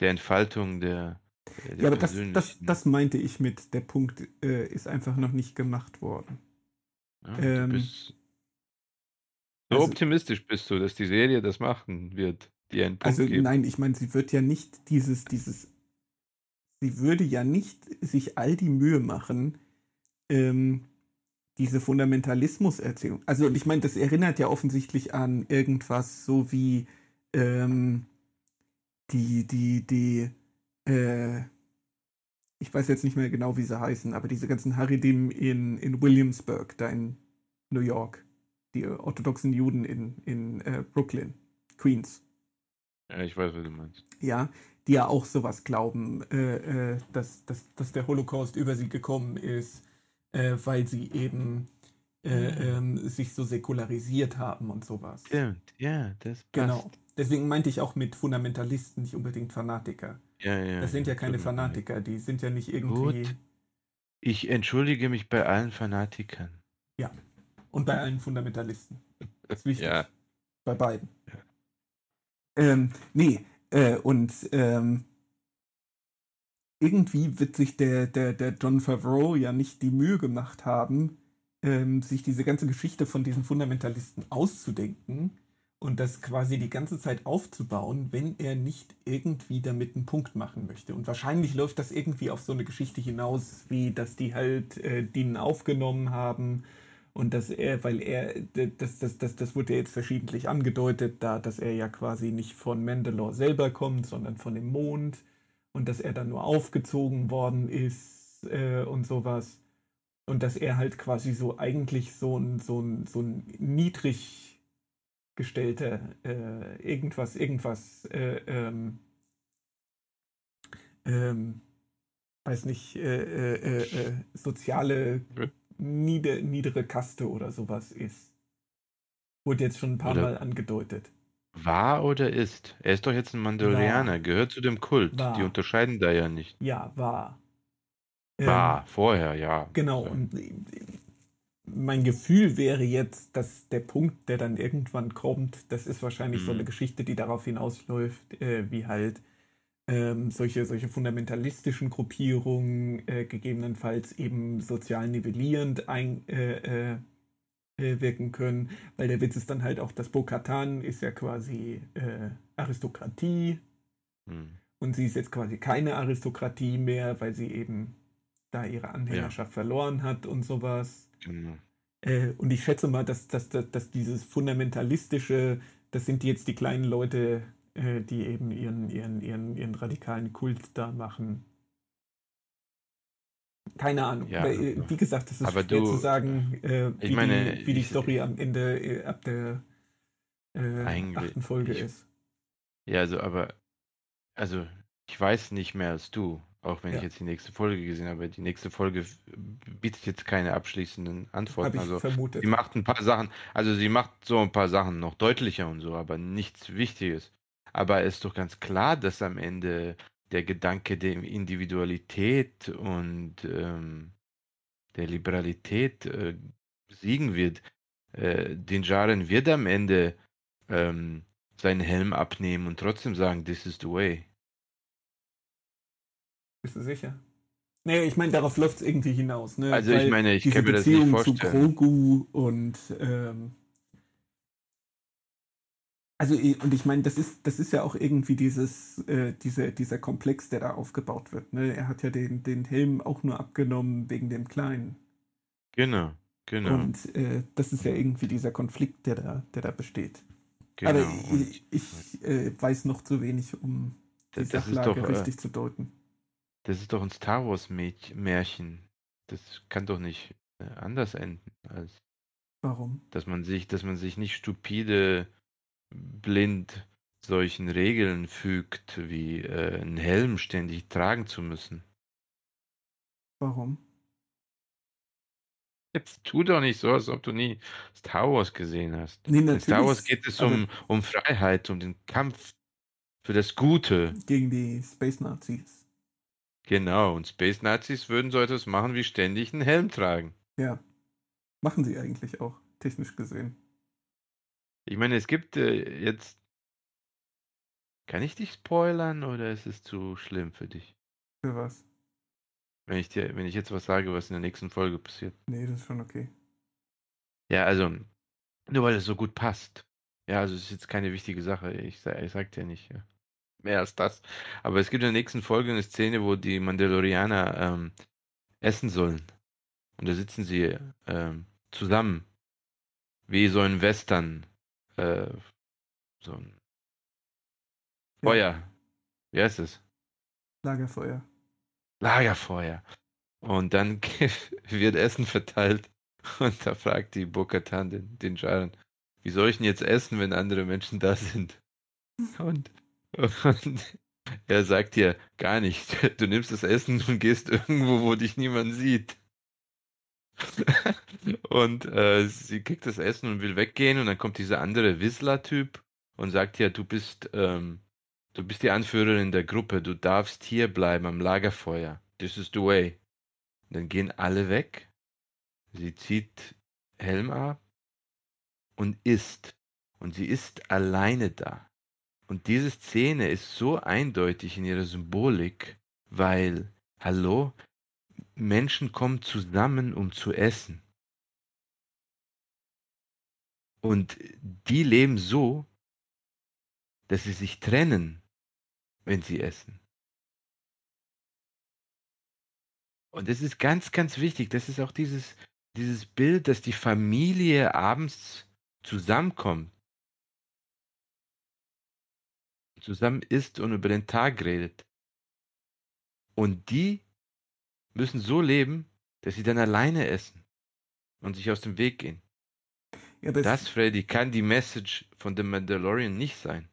Der Entfaltung der, der Ja, aber das, das, das meinte ich mit, der Punkt äh, ist einfach noch nicht gemacht worden. Ja, ähm, bist so also- optimistisch bist du, dass die Serie das machen wird, dir einen Punkt Also geben. nein, ich meine, sie wird ja nicht dieses, dieses, sie würde ja nicht sich all die Mühe machen, ähm, diese Fundamentalismus-Erzählung. Also und ich meine, das erinnert ja offensichtlich an irgendwas so wie ähm, die, die, die, äh, ich weiß jetzt nicht mehr genau, wie sie heißen, aber diese ganzen Haridim in, in Williamsburg, da in New York, die orthodoxen Juden in, in äh, Brooklyn, Queens Ja, ich weiß, was du meinst. ja, die ja auch sowas glauben, äh, äh, dass, dass, dass der Holocaust über sie gekommen ist, äh, weil sie eben äh, ähm, sich so säkularisiert haben und sowas. Stimmt, ja, das passt. Genau. Deswegen meinte ich auch mit Fundamentalisten nicht unbedingt Fanatiker. Ja, ja, Das sind ja keine. Fanatiker, die sind ja nicht irgendwie. Gut. Ich entschuldige mich bei allen Fanatikern. Und bei allen Fundamentalisten. Das ist wichtig. Ja. Bei beiden. Ja. Ähm, nee, äh, und ähm, irgendwie wird sich der, der, der John Favreau ja nicht die Mühe gemacht haben, ähm, sich diese ganze Geschichte von diesen Fundamentalisten auszudenken und das quasi die ganze Zeit aufzubauen, wenn er nicht irgendwie damit einen Punkt machen möchte. Und wahrscheinlich läuft das irgendwie auf so eine Geschichte hinaus, wie dass die halt äh, den aufgenommen haben und dass er, weil er, das, das, das, das wurde ja jetzt verschiedentlich angedeutet, da, dass er ja quasi nicht von Mandalore selber kommt, sondern von dem Mond und dass er dann nur aufgezogen worden ist äh, und sowas. Und dass er halt quasi so eigentlich so ein, so ein, so ein niedrig gestellter, äh, irgendwas, irgendwas, äh, ähm, ähm, weiß nicht, äh, äh, äh, soziale nieder, niedere Kaste oder sowas ist. Wurde jetzt schon ein paar Oder- Mal angedeutet. War oder ist? Er ist doch jetzt ein Mandalorianer, gehört zu dem Kult. War. Die unterscheiden da ja nicht. Ja, war. Ähm, War, vorher, ja. Genau, So. und äh, mein Gefühl wäre jetzt, dass der Punkt, der dann irgendwann kommt, das ist wahrscheinlich so Mhm. eine Geschichte, die darauf hinausläuft, äh, wie halt ähm, solche, solche fundamentalistischen Gruppierungen äh, gegebenenfalls eben sozial nivellierend ein, äh, äh, wirken können, weil der Witz ist dann halt auch, dass Bo-Katan ist ja quasi äh, Aristokratie Hm. und sie ist jetzt quasi keine Aristokratie mehr, weil sie eben da ihre Anhängerschaft verloren hat und sowas. Genau. Äh, und ich schätze mal, dass, dass, dass, dass dieses fundamentalistische, das sind jetzt die kleinen Leute, äh, die eben ihren, ihren, ihren, ihren radikalen Kult da machen. Keine Ahnung. Ja, Aber, äh, wie gesagt, das ist aber schwer du- zu sagen, äh, wie, meine, die, wie die ich- Story am Ende äh, ab der äh, achten Folge ich- ist. Ja, also, aber, also, ich weiß nicht mehr als du, auch wenn Ja. ich jetzt die nächste Folge gesehen habe. Die nächste Folge bietet jetzt keine abschließenden Antworten. ich Also, vermutet. sie macht ein paar Sachen, also sie macht so ein paar Sachen noch deutlicher und so, aber nichts Wichtiges. Aber es ist doch ganz klar, dass am Ende der Gedanke der Individualität und ähm, der Liberalität äh, siegen wird. Äh, den Jaren wird am Ende ähm, seinen Helm abnehmen und trotzdem sagen, this is the way. Bist du sicher? Nee, ich meine, darauf läuft es irgendwie hinaus. Ne? Also ich Weil meine, ich diese kann mir das nicht Beziehung zu vorstellen. Grogu und ähm, also und ich meine, das ist das ist ja auch irgendwie dieses äh, diese, dieser Komplex, der da aufgebaut wird. Ne? Er hat ja den den Helm auch nur abgenommen wegen dem Kleinen. Genau, genau, Und äh, das ist ja irgendwie dieser Konflikt, der da der da besteht. genau. Aber ich, ich äh, weiß noch zu wenig, um die Das- Sachlage doch, äh, richtig zu deuten. das ist doch ein Star Wars Märchen. Das kann doch nicht äh, anders enden, als Warum? dass man sich, dass man sich nicht stupide, blind solchen Regeln fügt, wie äh, einen Helm ständig tragen zu müssen. Warum? Jetzt tu doch nicht so, als ob du nie Star Wars gesehen hast. Nee, In Star Wars geht es um, um Freiheit, um den Kampf für das Gute. gegen die Space Nazis. Genau, und Space Nazis würden so etwas machen wie ständig einen Helm tragen. Ja. Machen sie eigentlich auch, technisch gesehen. Ich meine, es gibt äh, jetzt. Kann ich dich spoilern oder ist es zu schlimm für dich? Für was? Wenn ich dir, wenn ich jetzt was sage, was in der nächsten Folge passiert. Nee, das ist schon okay. Ja, also, nur weil es so gut passt. Ja, also es ist jetzt keine wichtige Sache. Ich, sa- ich sag dir nicht ja. mehr als das. Aber es gibt in der nächsten Folge eine Szene, wo die Mandalorianer ähm, essen sollen. Und da sitzen sie ähm, zusammen. Wie so ein Western. Äh, so ein Ja. Feuer. Wie heißt es? Lagerfeuer. Lagerfeuer. Und dann wird Essen verteilt. Und da fragt die Bokatan den, den Jaren, wie soll ich denn jetzt essen, wenn andere Menschen da sind? Und, und er sagt dir, gar nicht. Du nimmst das Essen und gehst irgendwo, wo dich niemand sieht. Und äh, sie kriegt das Essen und will weggehen und dann kommt dieser andere Whistler-Typ und sagt ja, du bist, ähm, du bist die Anführerin der Gruppe, du darfst hier bleiben am Lagerfeuer. This is the way. Und dann gehen alle weg. Sie zieht Helm ab und isst. Und sie ist alleine da. Und diese Szene ist so eindeutig in ihrer Symbolik, weil, hallo, Menschen kommen zusammen, um zu essen. Und die leben so, dass sie sich trennen, wenn sie essen. Und das ist ganz, ganz wichtig. Das ist auch dieses, dieses Bild, dass die Familie abends zusammenkommt, zusammen isst und über den Tag redet. Und die müssen so leben, dass sie dann alleine essen und sich aus dem Weg gehen. Ja, es- Das, Freddy, kann die Message von The Mandalorian nicht sein.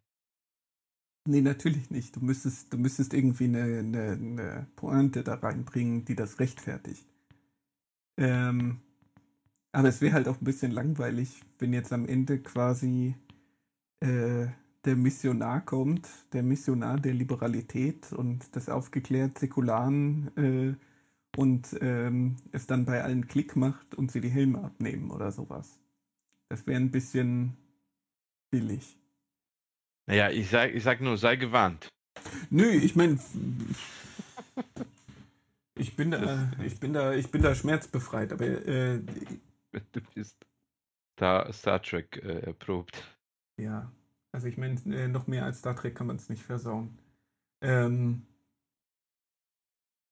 Nee, natürlich nicht. Du müsstest, du müsstest irgendwie eine, eine, eine Pointe da reinbringen, die das rechtfertigt. Ähm, aber es wäre halt auch ein bisschen langweilig, wenn jetzt am Ende quasi äh, der Missionar kommt, der Missionar der Liberalität und des aufgeklärt Säkularen äh, und ähm, es dann bei allen Klick macht und sie die Helme abnehmen oder sowas. Das wäre ein bisschen billig. Naja, ich sag, ich sag nur, sei gewarnt. Nö, ich meine, ich bin da, ich bin da, ich bin da schmerzbefreit, aber äh, Du bist Star, Star Trek äh, erprobt. ja, also ich meine, äh, noch mehr als Star Trek kann man es nicht versauen. Ähm, äh,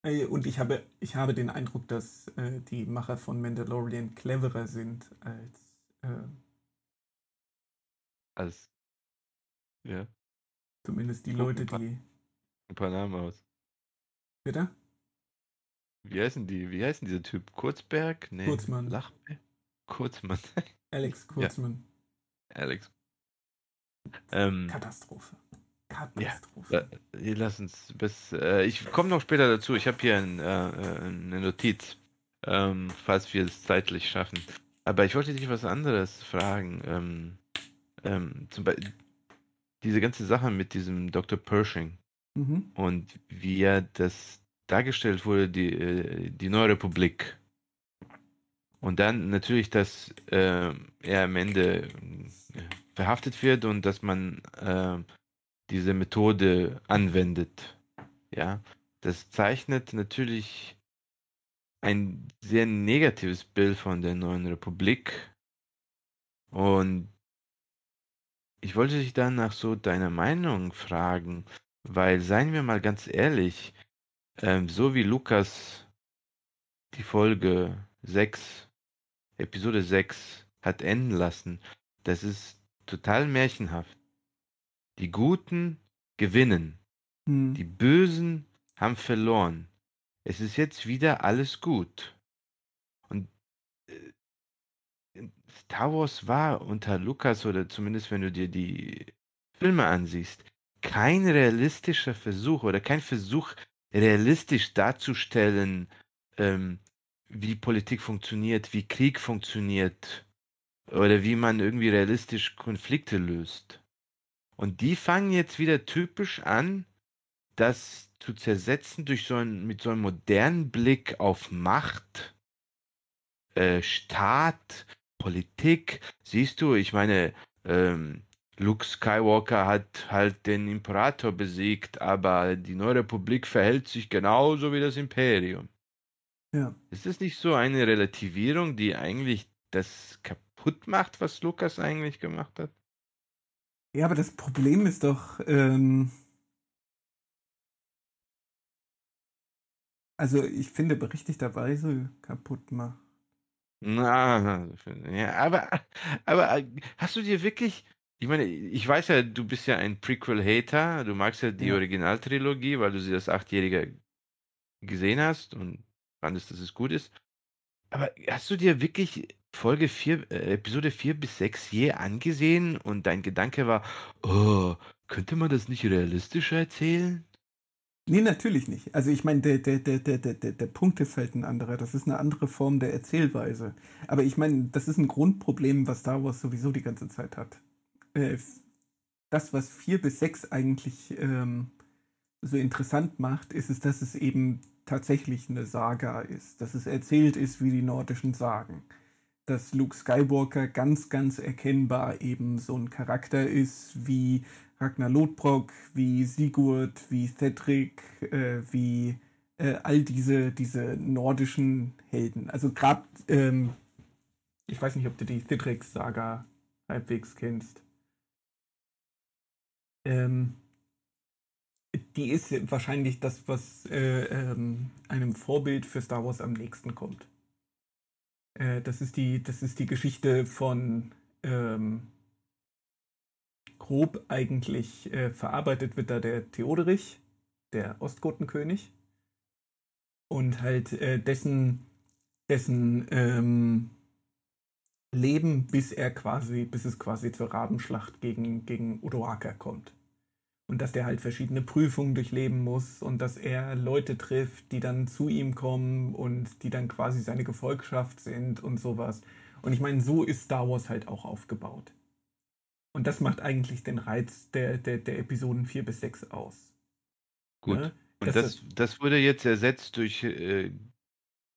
und ich habe, ich habe den Eindruck, dass äh, die Macher von Mandalorian cleverer sind als äh, Als, ja, zumindest die Leute, ein paar- die. ein paar Namen aus. Bitte? Wie heißen die? Wie heißen dieser Typ? Kurzberg? Nee. Kurzmann. Lachberg? Kurzmann. Alex Kurzmann. Alex. Ähm, Katastrophe. Katastrophe. äh, hier, lass uns bis. Äh, ich komme noch später dazu. Ich habe hier ein, äh, äh, eine Notiz, ähm, falls wir es zeitlich schaffen. Aber ich wollte dich was anderes fragen. Ähm, ähm, zum Beispiel diese ganze Sache mit diesem Dr. Pershing. Mhm. und wie er das dargestellt wurde, die, äh, die Neue Republik. Und dann natürlich, dass äh, er am Ende äh, verhaftet wird und dass man äh, diese Methode anwendet. Ja, das zeichnet natürlich ein sehr negatives Bild von der Neuen Republik. Und ich wollte dich dann nach so deiner Meinung fragen, weil, seien wir mal ganz ehrlich, ähm, so wie Lukas die Folge 6, Episode 6 hat enden lassen, das ist total märchenhaft. Die Guten gewinnen, Hm. die Bösen haben verloren. Es ist jetzt wieder alles gut. Und äh, Star Wars war unter Lukas, oder zumindest wenn du dir die Filme ansiehst, kein realistischer Versuch oder kein Versuch, realistisch darzustellen, ähm, wie Politik funktioniert, wie Krieg funktioniert oder wie man irgendwie realistisch Konflikte löst. Und die fangen jetzt wieder typisch an, das zu zersetzen durch so ein, mit so einem modernen Blick auf Macht, äh, Staat, Politik. Siehst du, ich meine, ähm, Luke Skywalker hat halt den Imperator besiegt, aber die Neue Republik verhält sich genauso wie das Imperium. Ja. Ist das nicht so eine Relativierung, die eigentlich das kaputt macht, was Lukas eigentlich gemacht hat? Ja, aber das Problem ist doch, ähm, also ich finde berechtigterweise kaputt macht. Na, ja, aber, aber äh, hast du dir wirklich, ich meine, ich weiß ja, du bist ja ein Prequel-Hater, du magst ja die Ja. Originaltrilogie, weil du sie als Achtjähriger gesehen hast und fandest, dass es gut ist. Aber hast du dir wirklich Folge 4, äh, Episode 4 bis 6 je angesehen und dein Gedanke war, oh, könnte man das nicht realistischer erzählen? Nee, natürlich nicht. Also ich meine, der, der, der, der, der, der Punkt ist halt ein anderer. Das ist eine andere Form der Erzählweise. Aber ich meine, das ist ein Grundproblem, was Star Wars sowieso die ganze Zeit hat. Äh, das, was 4 bis 6 eigentlich ähm, so interessant macht, ist es, dass es eben tatsächlich eine Saga ist. Dass es erzählt ist wie die nordischen Sagen. Dass Luke Skywalker ganz, ganz erkennbar eben so ein Charakter ist wie Ragnar Lodbrok, wie Sigurd, wie Cedric, äh, wie äh, all diese, diese nordischen Helden. Also gerade, ähm, ich weiß nicht, ob du die Cedric-Saga halbwegs kennst. Ähm, die ist wahrscheinlich das, was äh, ähm, einem Vorbild für Star Wars am nächsten kommt. Äh, das, ist die, das ist die Geschichte von ähm, grob eigentlich äh, verarbeitet wird da der Theoderich, der Ostgotenkönig. Und halt äh, dessen, dessen ähm, Leben, bis er quasi, bis es quasi zur Rabenschlacht gegen, gegen Odoaker kommt. Und dass der halt verschiedene Prüfungen durchleben muss und dass er Leute trifft, die dann zu ihm kommen und die dann quasi seine Gefolgschaft sind und sowas. Und ich meine, so ist Star Wars halt auch aufgebaut. Und das macht eigentlich den Reiz der, der, der Episoden 4 bis 6 aus. Gut. Ne? Und Das das, wurde jetzt ersetzt durch äh,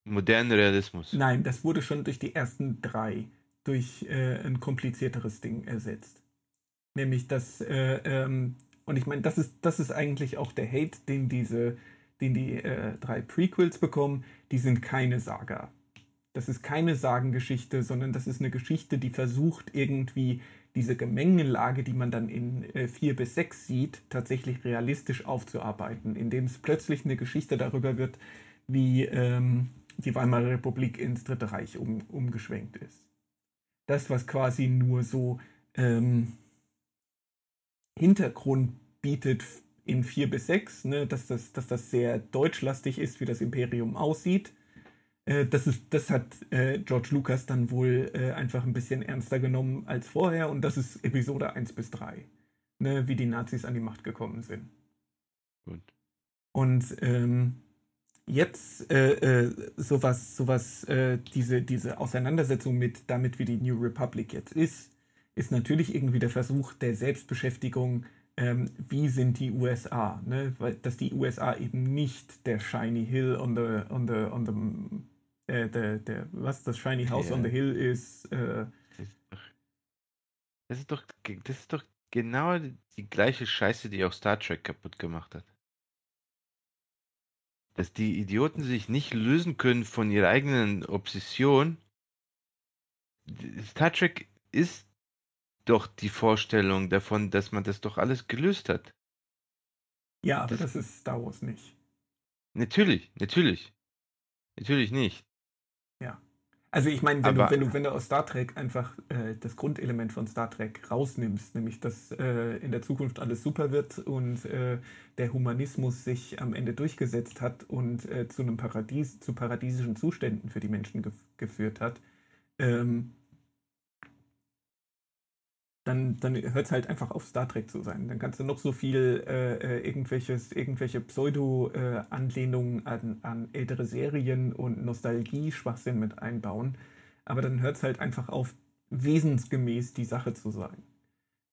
modernen Realismus. Nein, das wurde schon durch die ersten drei durch äh, ein komplizierteres Ding ersetzt. Nämlich das, äh, ähm, und ich meine, das ist, das ist eigentlich auch der Hate, den diese, den die äh, drei Prequels bekommen. Die sind keine Saga. Das ist keine Sagengeschichte, sondern das ist eine Geschichte, die versucht irgendwie diese Gemengelage, die man dann in äh, 4 bis 6 sieht, tatsächlich realistisch aufzuarbeiten, indem es plötzlich eine Geschichte darüber wird, wie ähm, die Weimarer Republik ins Dritte Reich um, umgeschwenkt ist. Das, was quasi nur so ähm, Hintergrund bietet in 4 bis 6, ne, dass, das, dass das sehr deutschlastig ist, wie das Imperium aussieht. Äh, das, ist, das hat äh, George Lucas dann wohl äh, einfach ein bisschen ernster genommen als vorher und das ist Episode 1 bis 3, ne, wie die Nazis an die Macht gekommen sind. Gut. Und ähm, jetzt äh, äh, sowas, sowas, äh, diese, diese Auseinandersetzung mit damit, wie die New Republic jetzt ist, ist natürlich irgendwie der Versuch der Selbstbeschäftigung, ähm, wie sind die USA, ne? Weil, dass die USA eben nicht der Shiny Hill on the, on the, on the, äh, der, der, was, das Shiny House Ja. on the Hill ist, äh, Das ist doch, das ist doch, das ist doch genau die gleiche Scheiße, die auch Star Trek kaputt gemacht hat. Dass die Idioten sich nicht lösen können von ihrer eigenen Obsession. Star Trek ist doch die Vorstellung davon, dass man das doch alles gelöst hat. ja, aber Das- das ist Star Wars nicht. Natürlich, natürlich. Natürlich nicht. Also ich meine, wenn, wenn, du, wenn du aus Star Trek einfach äh, das Grundelement von Star Trek rausnimmst, nämlich dass äh, in der Zukunft alles super wird und äh, der Humanismus sich am Ende durchgesetzt hat und äh, zu einem Paradies, zu paradiesischen Zuständen für die Menschen gef geführt hat, ähm, dann, dann hört es halt einfach auf Star Trek zu sein. Dann kannst du noch so viel äh, äh irgendwelches, irgendwelche Pseudo-Anlehnungen äh, an, an ältere Serien und Nostalgie-Schwachsinn mit einbauen. Aber dann hört es halt einfach auf, wesensgemäß die Sache zu sein.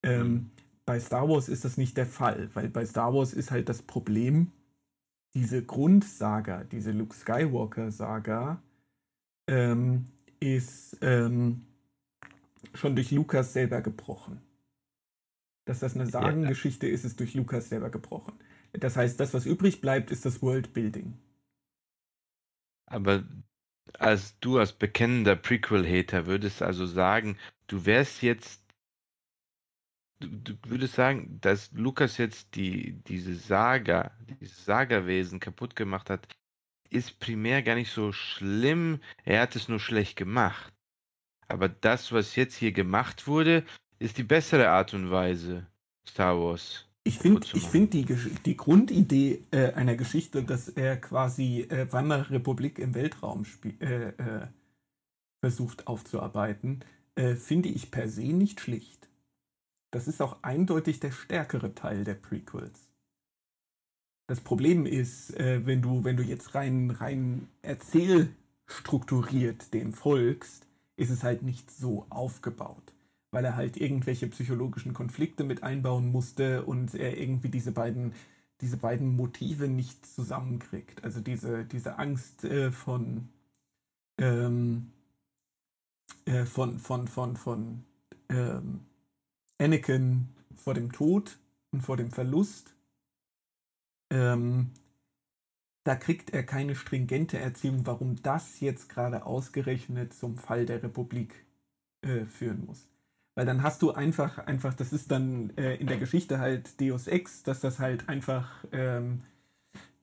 Ähm, mhm. Bei Star Wars ist das nicht der Fall, weil bei Star Wars ist halt das Problem, diese Grundsaga, diese Luke Skywalker-Saga, ähm, ist ähm, schon durch Lukas selber gebrochen. Dass das eine Sagengeschichte ist, ist durch Lukas selber gebrochen. Das heißt, das, was übrig bleibt, ist das Worldbuilding. Aber als du als bekennender Prequel-Hater würdest also sagen, du wärst jetzt, du, du, würdest sagen, dass Lukas jetzt die, diese Saga, dieses Sagawesen kaputt gemacht hat, ist primär gar nicht so schlimm, er hat es nur schlecht gemacht. Aber das, was jetzt hier gemacht wurde, ist die bessere Art und Weise, Star Wars. Ich finde find die, die Grundidee äh, einer Geschichte, dass er quasi äh, Weimarer Republik im Weltraum äh, äh, versucht aufzuarbeiten, äh, finde ich per se nicht schlicht. Das ist auch eindeutig der stärkere Teil der Prequels. Das Problem ist, äh, wenn, du, wenn du jetzt rein, rein erzählstrukturiert dem folgst, ist es halt nicht so aufgebaut, weil er halt irgendwelche psychologischen Konflikte mit einbauen musste und er irgendwie diese beiden, diese beiden Motive nicht zusammenkriegt. Also diese, diese Angst äh, von, ähm, äh, von, von, von, von ähm, Anakin vor dem Tod und vor dem Verlust. Ähm, da kriegt er keine stringente Erzählung, warum das jetzt gerade ausgerechnet zum Fall der Republik äh, führen muss. Weil dann hast du einfach, einfach, das ist dann äh, in der Geschichte halt Deus Ex, dass das halt einfach ähm,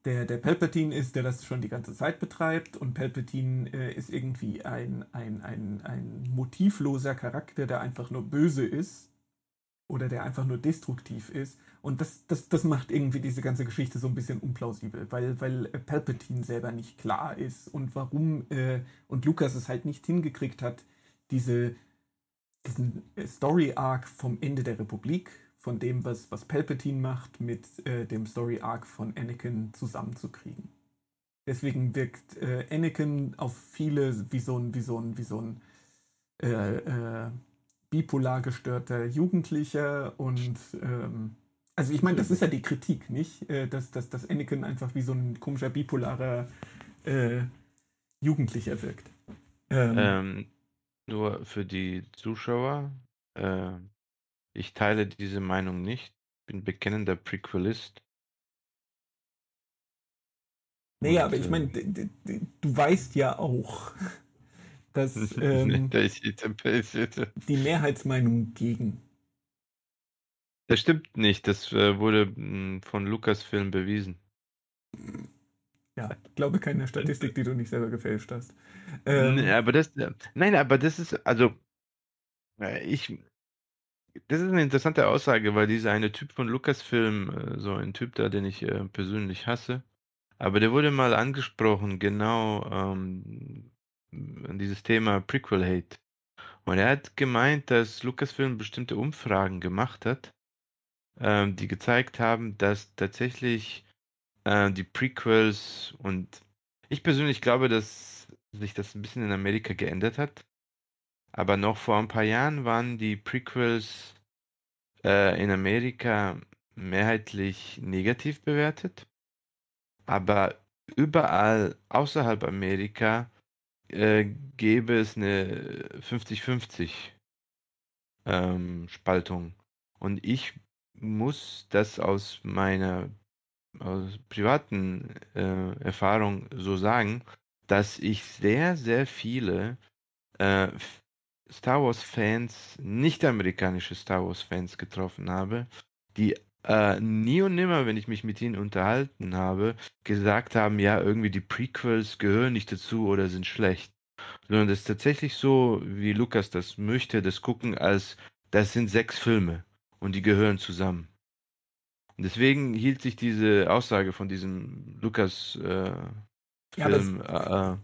der, der Palpatine ist, der das schon die ganze Zeit betreibt und Palpatine äh, ist irgendwie ein, ein, ein, ein motivloser Charakter, der einfach nur böse ist oder der einfach nur destruktiv ist und das, das, das macht irgendwie diese ganze Geschichte so ein bisschen unplausibel, weil, weil Palpatine selber nicht klar ist und warum äh, und Lukas es halt nicht hingekriegt hat, diese, diesen Story-Arc vom Ende der Republik, von dem, was, was Palpatine macht, mit äh, dem Story-Arc von Anakin zusammenzukriegen. Deswegen wirkt äh, Anakin auf viele wie so ein, wie so ein, wie so ein äh, äh, bipolar gestörter Jugendlicher und ähm, also ich meine, das ist ja die Kritik, nicht? Äh, dass, dass, dass Anakin einfach wie so ein komischer bipolarer äh, Jugendlicher wirkt. Ähm, ähm, nur für die Zuschauer, äh, ich teile diese Meinung nicht. Bin bekennender Prequelist. Naja, aber ich äh, meine, du weißt ja auch, dass ähm, die Mehrheitsmeinung gegen das stimmt nicht. Das äh, wurde mh, hm, von Lucasfilm bewiesen. Ja, glaube keine Statistik, die du nicht selber gefälscht hast. Ähm, aber das, nein, aber das ist, also, äh, ich, das ist eine interessante Aussage, weil dieser eine Typ von Lucasfilm, äh, so ein Typ da, den ich äh, persönlich hasse, aber der wurde mal angesprochen, genau ähm, dieses Thema Prequel Hate. Und er hat gemeint, dass Lucasfilm bestimmte Umfragen gemacht hat ähm, die gezeigt haben, dass tatsächlich äh, die Prequels und ich persönlich glaube, dass sich das ein bisschen in Amerika geändert hat. Aber noch vor ein paar Jahren waren die Prequels äh, in Amerika mehrheitlich negativ bewertet. Aber überall außerhalb Amerika äh, gäbe es eine 50-50 ähm, Spaltung. Und ich muss das aus meiner aus privaten äh, Erfahrung so sagen, dass ich sehr, sehr viele äh, Star Wars-Fans, nicht-amerikanische Star Wars-Fans getroffen habe, die äh, nie und nimmer, wenn ich mich mit ihnen unterhalten habe, gesagt haben, ja, irgendwie die Prequels gehören nicht dazu oder sind schlecht. Sondern das ist tatsächlich so, wie Lukas das möchte, das gucken als, das sind sechs Filme und die gehören zusammen. Und deswegen hielt sich diese Aussage von diesem Lukas-Film Film. Ja,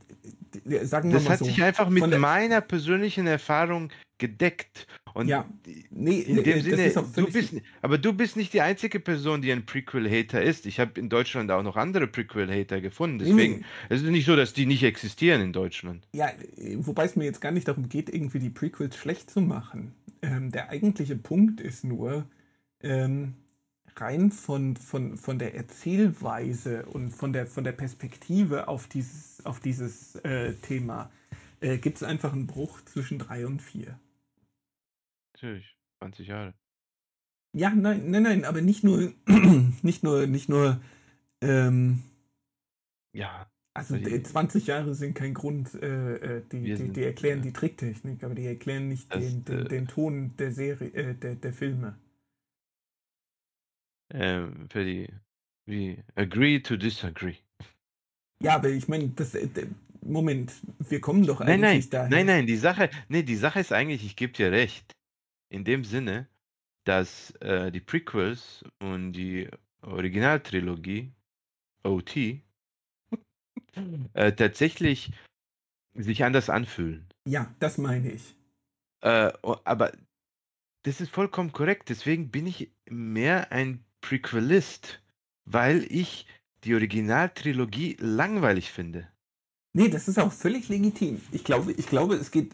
äh, sagen wir das mal hat so, sich einfach mit meiner persönlichen Erfahrung gedeckt. Und ja, nee, in dem äh, Sinne, du bist, aber du bist nicht die einzige Person, die ein Prequel-Hater ist. Ich habe in Deutschland auch noch andere Prequel-Hater gefunden. Deswegen, nee. es ist nicht so, dass die nicht existieren in Deutschland. Ja, wobei es mir jetzt gar nicht darum geht, irgendwie die Prequels schlecht zu machen. Ähm, der eigentliche Punkt ist nur, ähm, rein von, von, von der Erzählweise und von der, von der Perspektive auf dieses, auf dieses äh, Thema äh, gibt es einfach einen Bruch zwischen drei und vier. Natürlich, 20 Jahre. Ja, nein, nein, nein, aber nicht nur, nicht nur, nicht nur, ähm, ja. Also die, 20 Jahre sind kein Grund, äh, äh die, die, die, erklären die Tricktechnik, aber die erklären nicht das, den, den, äh, den, Ton der Serie, äh, der, der Filme. Ähm, für die, wie, agree to disagree. Ja, aber ich meine, das, äh, Moment, wir kommen doch eigentlich nein, nein, dahin. Nein, nein, die Sache, nee, die Sache ist eigentlich, ich gebe dir recht. In dem Sinne, dass äh, die Prequels und die Originaltrilogie, OT, äh, tatsächlich sich anders anfühlen. Ja, das meine ich. Äh, aber das ist vollkommen korrekt. Deswegen bin ich mehr ein Prequelist, weil ich die Originaltrilogie langweilig finde. Nee, das ist auch völlig legitim. Ich glaube, ich glaube, es geht,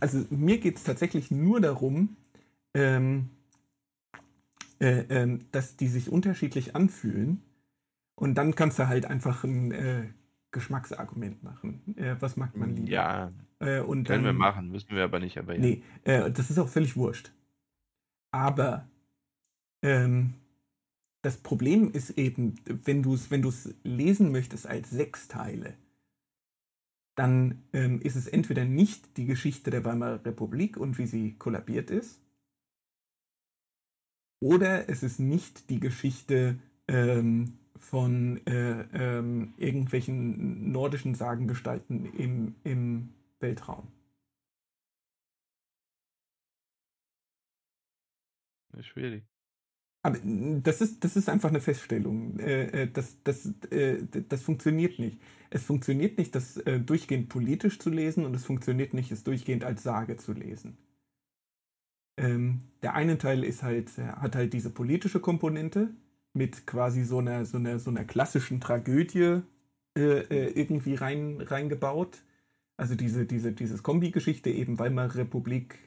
also mir geht es tatsächlich nur darum, ähm, äh, äh, dass die sich unterschiedlich anfühlen. Und dann kannst du halt einfach ein äh, Geschmacksargument machen. Äh, was mag man lieber? Ja, äh, und können dann, wir machen, müssen wir aber nicht. Aber ja. Nee, äh, das ist auch völlig wurscht. Aber ähm, das Problem ist eben, wenn du es wenn lesen möchtest als sechs Teile, dann ähm, ist es entweder nicht die Geschichte der Weimarer Republik und wie sie kollabiert ist, oder es ist nicht die Geschichte ähm, von äh, ähm, irgendwelchen nordischen Sagengestalten im, im Weltraum. Schwierig. Aber das ist, das ist einfach eine Feststellung. Äh, äh, das, das, äh, das funktioniert nicht. Es funktioniert nicht, das durchgehend politisch zu lesen und es funktioniert nicht, es durchgehend als Sage zu lesen. Ähm, der eine Teil ist halt, hat halt diese politische Komponente mit quasi so einer, so einer, so einer klassischen Tragödie irgendwie rein, reingebaut. Also diese, diese, dieses Kombi-Geschichte eben Weimarer Republik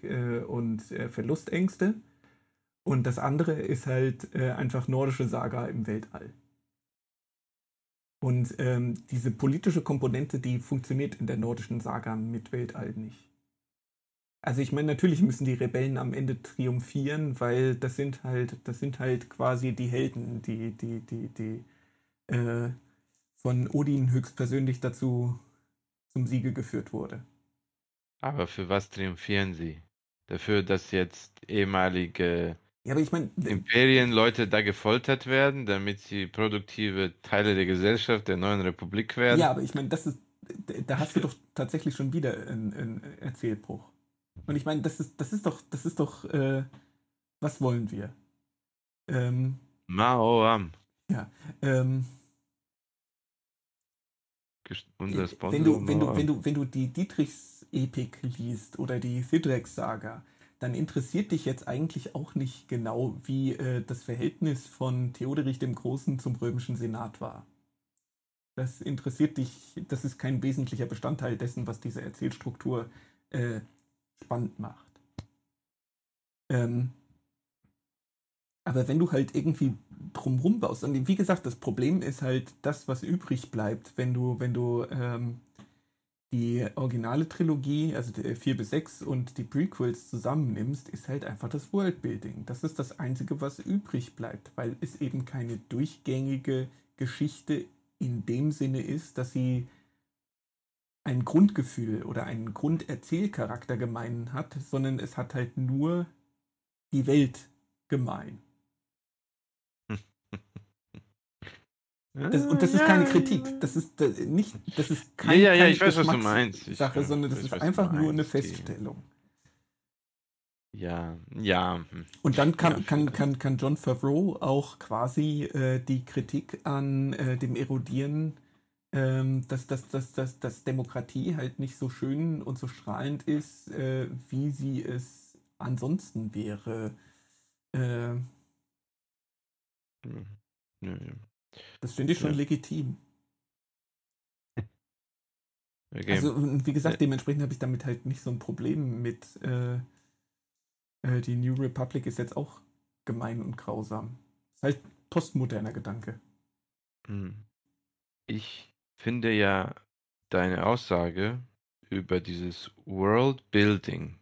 und Verlustängste. Und das andere ist halt äh, einfach nordische Saga im Weltall. Und ähm, diese politische Komponente, die funktioniert in der nordischen Saga mit Weltall nicht. Also ich meine, natürlich müssen die Rebellen am Ende triumphieren, weil das sind halt, das sind halt quasi die Helden, die, die, die, die äh, von Odin höchstpersönlich dazu zum Siege geführt wurde. Aber für was triumphieren sie? Dafür, dass jetzt ehemalige ja, aber ich meine. Imperienleute da gefoltert werden, damit sie produktive Teile der Gesellschaft der neuen Republik werden. Ja, aber ich meine, das ist. Da hast du doch tatsächlich schon wieder einen, einen Erzählbruch. Und ich meine, das ist, das ist doch, das ist doch, äh, was wollen wir? Ähm, Mao Am. Ja, ähm, und das wenn du, wenn du, wenn du, wenn du die Dietrichs-Epik liest oder die Sidrex-Saga, dann interessiert dich jetzt eigentlich auch nicht genau, wie äh, das Verhältnis von Theoderich dem Großen zum römischen Senat war. Das interessiert dich, das ist kein wesentlicher Bestandteil dessen, was diese Erzählstruktur äh, spannend macht. Ähm, aber wenn du halt irgendwie drumrum baust, und wie gesagt, das Problem ist halt das, was übrig bleibt, wenn du, wenn du ähm, die originale Trilogie, also 4 bis 6 und die Prequels zusammennimmst, ist halt einfach das Worldbuilding. Das ist das Einzige, was übrig bleibt, weil es eben keine durchgängige Geschichte in dem Sinne ist, dass sie ein Grundgefühl oder einen Grunderzählcharakter gemein hat, sondern es hat halt nur die Welt gemein. Das, und das ist keine Kritik. Das ist nicht, das ist keine, ja, ja, ja, ich weiß, was du meinst. Ich, Sache, sondern das ist einfach nur eine Feststellung. Ja, ja. Hm. Und dann kann, ja, kann, kann, kann John Favreau auch quasi äh, die Kritik an äh, dem Erodieren ähm, dass, dass, dass, dass, dass Demokratie halt nicht so schön und so strahlend ist, äh, wie sie es ansonsten wäre. Äh, Mhm. Ja, ja. Das finde ich schon Ja. legitim. Okay. Also, und wie gesagt, dementsprechend habe ich damit halt nicht so ein Problem mit. Äh, äh, die New Republic ist jetzt auch gemein und grausam. Ist halt postmoderner Gedanke. Hm. Ich finde ja deine Aussage über dieses World Building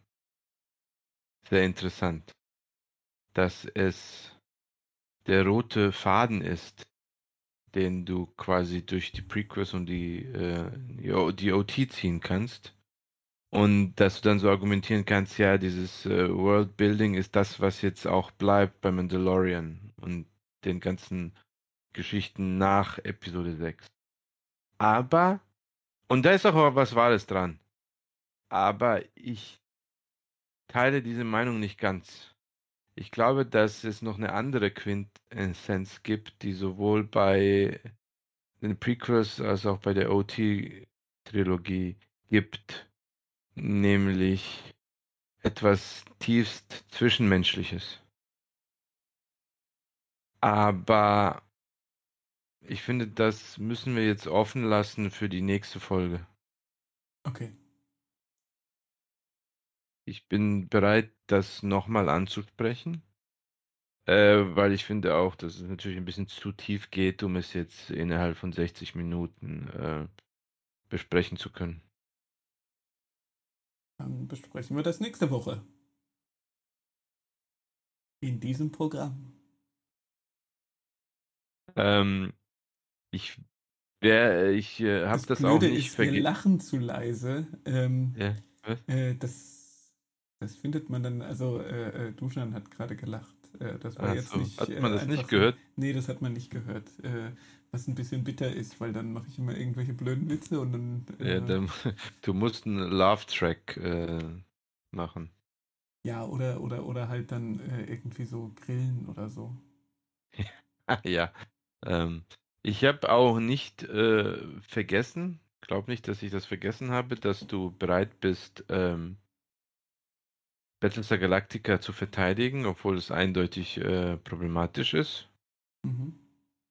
sehr interessant, dass es der rote Faden ist, den du quasi durch die Prequels und die, äh, die OT ziehen kannst. Und dass du dann so argumentieren kannst, ja, dieses äh, World Building ist das, was jetzt auch bleibt bei Mandalorian und den ganzen Geschichten nach Episode 6. Aber, und da ist auch was Wahres dran, aber ich teile diese Meinung nicht ganz. Ich glaube, dass es noch eine andere Quintessenz gibt, die sowohl bei den Prequels als auch bei der OT-Trilogie gibt, nämlich etwas tiefst Zwischenmenschliches. Aber ich finde, das müssen wir jetzt offen lassen für die nächste Folge. Okay. Ich bin bereit, das nochmal anzusprechen, äh, weil ich finde auch, dass es natürlich ein bisschen zu tief geht, um es jetzt innerhalb von 60 Minuten äh, besprechen zu können. Dann besprechen wir das nächste Woche. In diesem Programm. Ähm, ich wär, ich äh, habe das, auch Blöde nicht ist, wir vergessen. lachen zu leise. Ähm, Ja, äh, das, das findet man dann, also äh, äh, Duschan hat gerade gelacht. Äh, das war Ach jetzt so, nicht. hat äh, man das nicht gehört? Nee, das hat man nicht gehört. Äh, was ein bisschen bitter ist, weil dann mache ich immer irgendwelche blöden Witze und dann. Äh, Ja, dann, du musst einen Love-Track machen. ja, oder, oder, oder halt dann irgendwie so grillen oder so. Ja, ähm, ich habe auch nicht vergessen, glaub nicht, dass ich das vergessen habe, dass du bereit bist, ähm, Battlestar Galactica zu verteidigen, obwohl es eindeutig äh, problematisch ist. Mhm.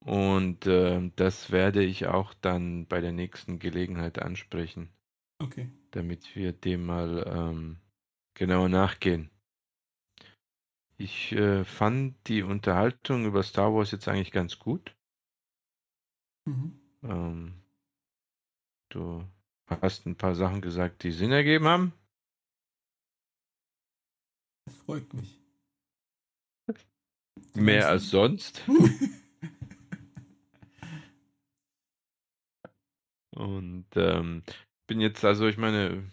Und ähm, das werde ich auch dann bei der nächsten Gelegenheit ansprechen, Okay. damit wir dem mal ähm, genauer nachgehen. Ich äh, fand die Unterhaltung über Star Wars jetzt eigentlich ganz gut. Mhm. Ähm, du hast ein paar Sachen gesagt, die Sinn ergeben haben. Das freut mich. Mehr als sonst. Und ähm, bin jetzt, also ich meine,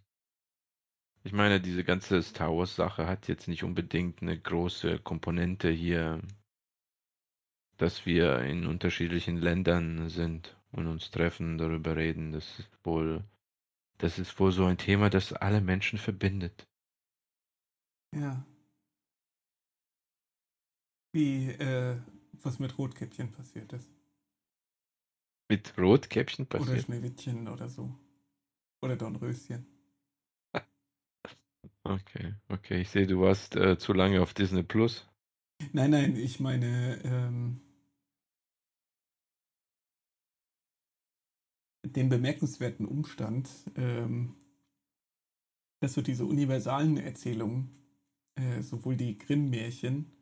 ich meine, diese ganze Star Wars-Sache hat jetzt nicht unbedingt eine große Komponente hier, dass wir in unterschiedlichen Ländern sind und uns treffen, darüber reden. Das ist wohl, das ist wohl so ein Thema, das alle Menschen verbindet. Ja. Wie, äh, was mit Rotkäppchen passiert ist. Mit Rotkäppchen Oder passiert. Schneewittchen oder so. Oder Dornröschen. Okay, okay. Ich sehe, du warst äh, zu lange auf Disney Plus. Nein, nein, ich meine, ähm, den bemerkenswerten Umstand, ähm, dass so diese universalen Erzählungen, äh, sowohl die Grimm-Märchen,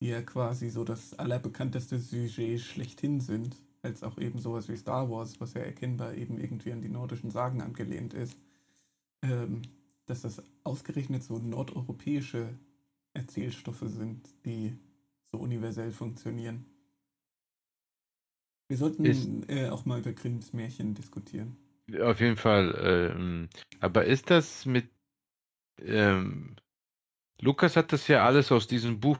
die ja quasi so das allerbekannteste Sujet schlechthin sind, als auch eben sowas wie Star Wars, was ja erkennbar eben irgendwie an die nordischen Sagen angelehnt ist, ähm, dass das ausgerechnet so nordeuropäische Erzählstoffe sind, die so universell funktionieren. Wir sollten Ist- äh, auch mal über Grimms Märchen diskutieren. Auf jeden Fall. Ähm, aber ist das mit ähm, Lukas hat das ja alles aus diesem Buch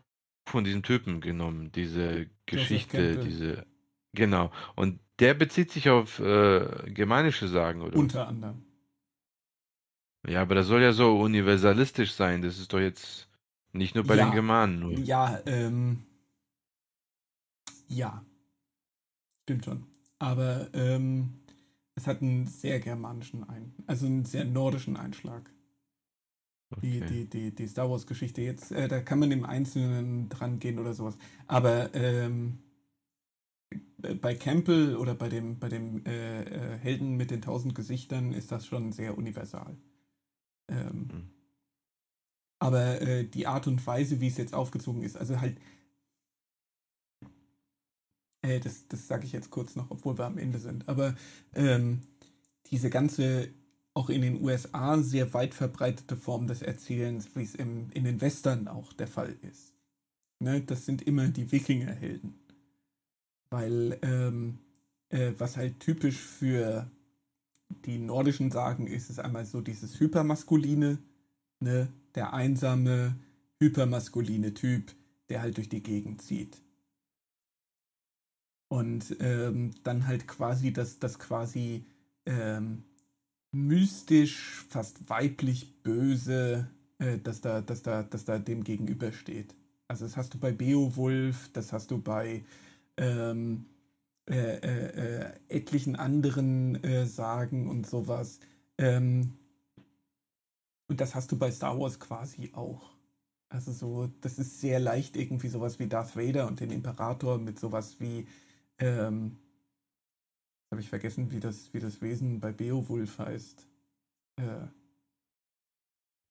von diesem Typen genommen, diese Geschichte, Campbell. diese genau. Und der bezieht sich auf äh, germanische Sagen, oder? Unter anderem. Ja, aber das soll ja so universalistisch sein. Das ist doch jetzt nicht nur bei Ja. den Germanen nur. Ja, ähm, ja. Stimmt schon. Aber ähm, Es hat einen sehr germanischen, Ein also einen sehr nordischen Einschlag. Die, Okay. die, die, die Star Wars-Geschichte jetzt, äh, da kann man im Einzelnen dran gehen oder sowas. Aber ähm, bei Campbell oder bei dem, bei dem äh, äh, Helden mit den tausend Gesichtern ist das schon sehr universal. Ähm, Hm. aber äh, die Art und Weise, wie es jetzt aufgezogen ist, also halt, äh, das, das sage ich jetzt kurz noch, obwohl wir am Ende sind, aber ähm, diese ganze, auch in den USA sehr weit verbreitete Form des Erzählens, wie es im, in den Western auch der Fall ist. Ne, das sind immer die Wikingerhelden. Weil, ähm, äh, was halt typisch für die nordischen Sagen ist, ist einmal so dieses Hypermaskuline, ne, der einsame, hypermaskuline Typ, der halt durch die Gegend zieht. Und ähm, dann halt quasi das, das quasi ähm, mystisch, fast weiblich böse, äh, das da, das da, das da dem gegenübersteht. Also das hast du bei Beowulf, das hast du bei ähm, äh, äh, äh, etlichen anderen äh, Sagen und sowas. Ähm, und das hast du bei Star Wars quasi auch. Also so, das ist sehr leicht irgendwie sowas wie Darth Vader und den Imperator mit sowas wie, ähm, habe ich vergessen, wie das, wie das Wesen bei Beowulf heißt. Äh,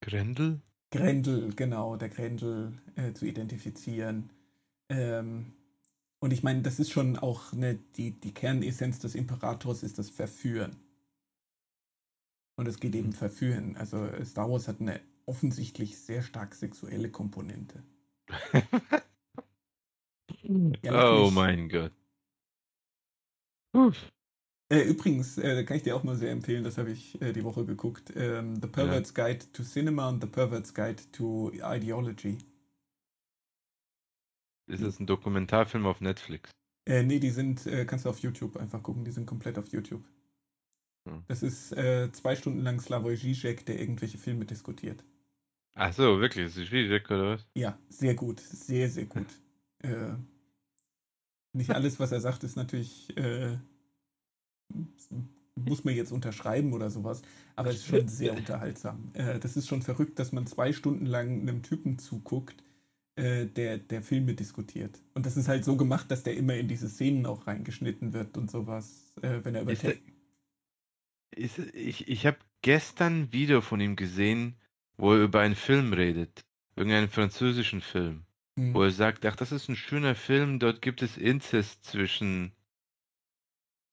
Grendel? Grendel, genau, der Grendel äh, zu identifizieren. Ähm, und ich meine, das ist schon auch ne, die, die Kernessenz des Imperators ist das Verführen. Und es geht eben Verführen. Also äh, Star Wars hat eine offensichtlich sehr stark sexuelle Komponente. Ja, oh mein Gott. Uff. Äh, übrigens, äh, kann ich dir auch mal sehr empfehlen, das habe ich äh, die Woche geguckt. Ähm, The Pervert's Guide to Cinema und The Pervert's Guide to Ideology. Ist das ein Dokumentarfilm auf Netflix? Äh, nee, die sind, äh, kannst du auf YouTube einfach gucken, die sind komplett auf YouTube. Hm. Das ist äh, zwei Stunden lang Slavoj Žižek, der irgendwelche Filme diskutiert. Ach so, wirklich? Ist Zizek oder was? Ja, sehr gut, sehr, sehr gut. Äh, nicht alles, was er sagt, ist natürlich, muss man jetzt unterschreiben oder sowas, aber es ist schon sehr unterhaltsam. Äh, das ist schon verrückt, dass man zwei Stunden lang einem Typen zuguckt, äh, der, der Filme diskutiert. Und das ist halt so gemacht, dass der immer in diese Szenen auch reingeschnitten wird und sowas, äh, wenn er über Ist Te- Ist, ich ich habe gestern ein Video von ihm gesehen, wo er über einen Film redet. Irgendeinen französischen Film. Hm. Wo er sagt, ach, das ist ein schöner Film, dort gibt es Inzest zwischen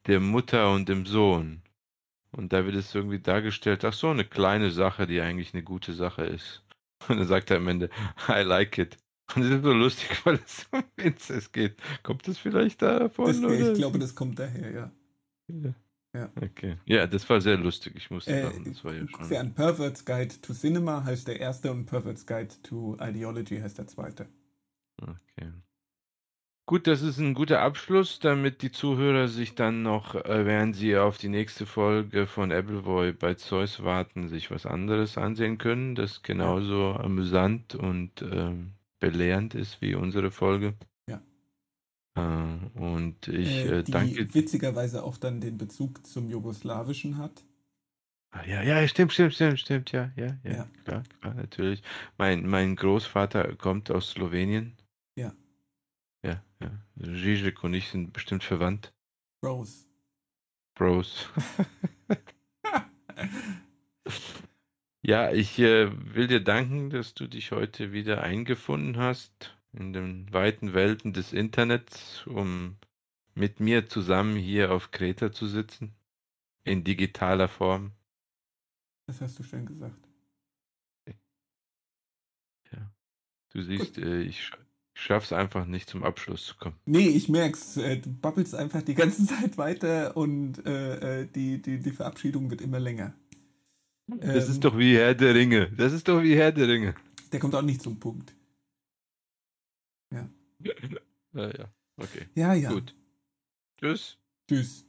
der Mutter und dem Sohn. Und da wird es irgendwie dargestellt, ach so, eine kleine Sache, die eigentlich eine gute Sache ist. Und dann sagt er am Ende, I like it. Und das ist so lustig, weil es um Inzest geht. Kommt das vielleicht davon? Das, oder? ich glaube, das kommt daher, ja. Ja. Ja. Okay. Ja, das war sehr lustig. Ich musste Äh, lachen. Das war ja schon. an Pervert's Guide to Cinema heißt der erste und Pervert's Guide to Ideology heißt der zweite. Okay. Gut, das ist ein guter Abschluss, damit die Zuhörer sich dann noch, äh, während sie auf die nächste Folge von Appleboy bei Zeus warten, sich was anderes ansehen können, das genauso amüsant und ähm, belehrend ist wie unsere Folge. Ja. Äh, und ich äh, äh, die danke. witzigerweise auch dann den Bezug zum Jugoslawischen hat. Ah, Ja, ja, stimmt, stimmt, stimmt, stimmt, ja, ja, ja, Ja. klar, klar, natürlich. Mein, mein Großvater kommt aus Slowenien. Ja. Ja, ja. Žižek und ich sind bestimmt verwandt. Rose. Bros. Ja, ich äh, will dir danken, dass du dich heute wieder eingefunden hast in den weiten Welten des Internets, um mit mir zusammen hier auf Kreta zu sitzen. In digitaler Form. Das hast du schön gesagt. Du siehst, äh, ich schaff's einfach nicht zum Abschluss zu kommen. Nee, ich merk's. Äh, du babbelst einfach die ganze Zeit weiter und äh, äh, die, die, die Verabschiedung wird immer länger. Das Ähm, ist doch wie Herr der Ringe. Das ist doch wie Herr der Ringe. Der kommt auch nicht zum Punkt. Ja, ja. Okay, Ja, ja. gut. Tschüss. Tschüss.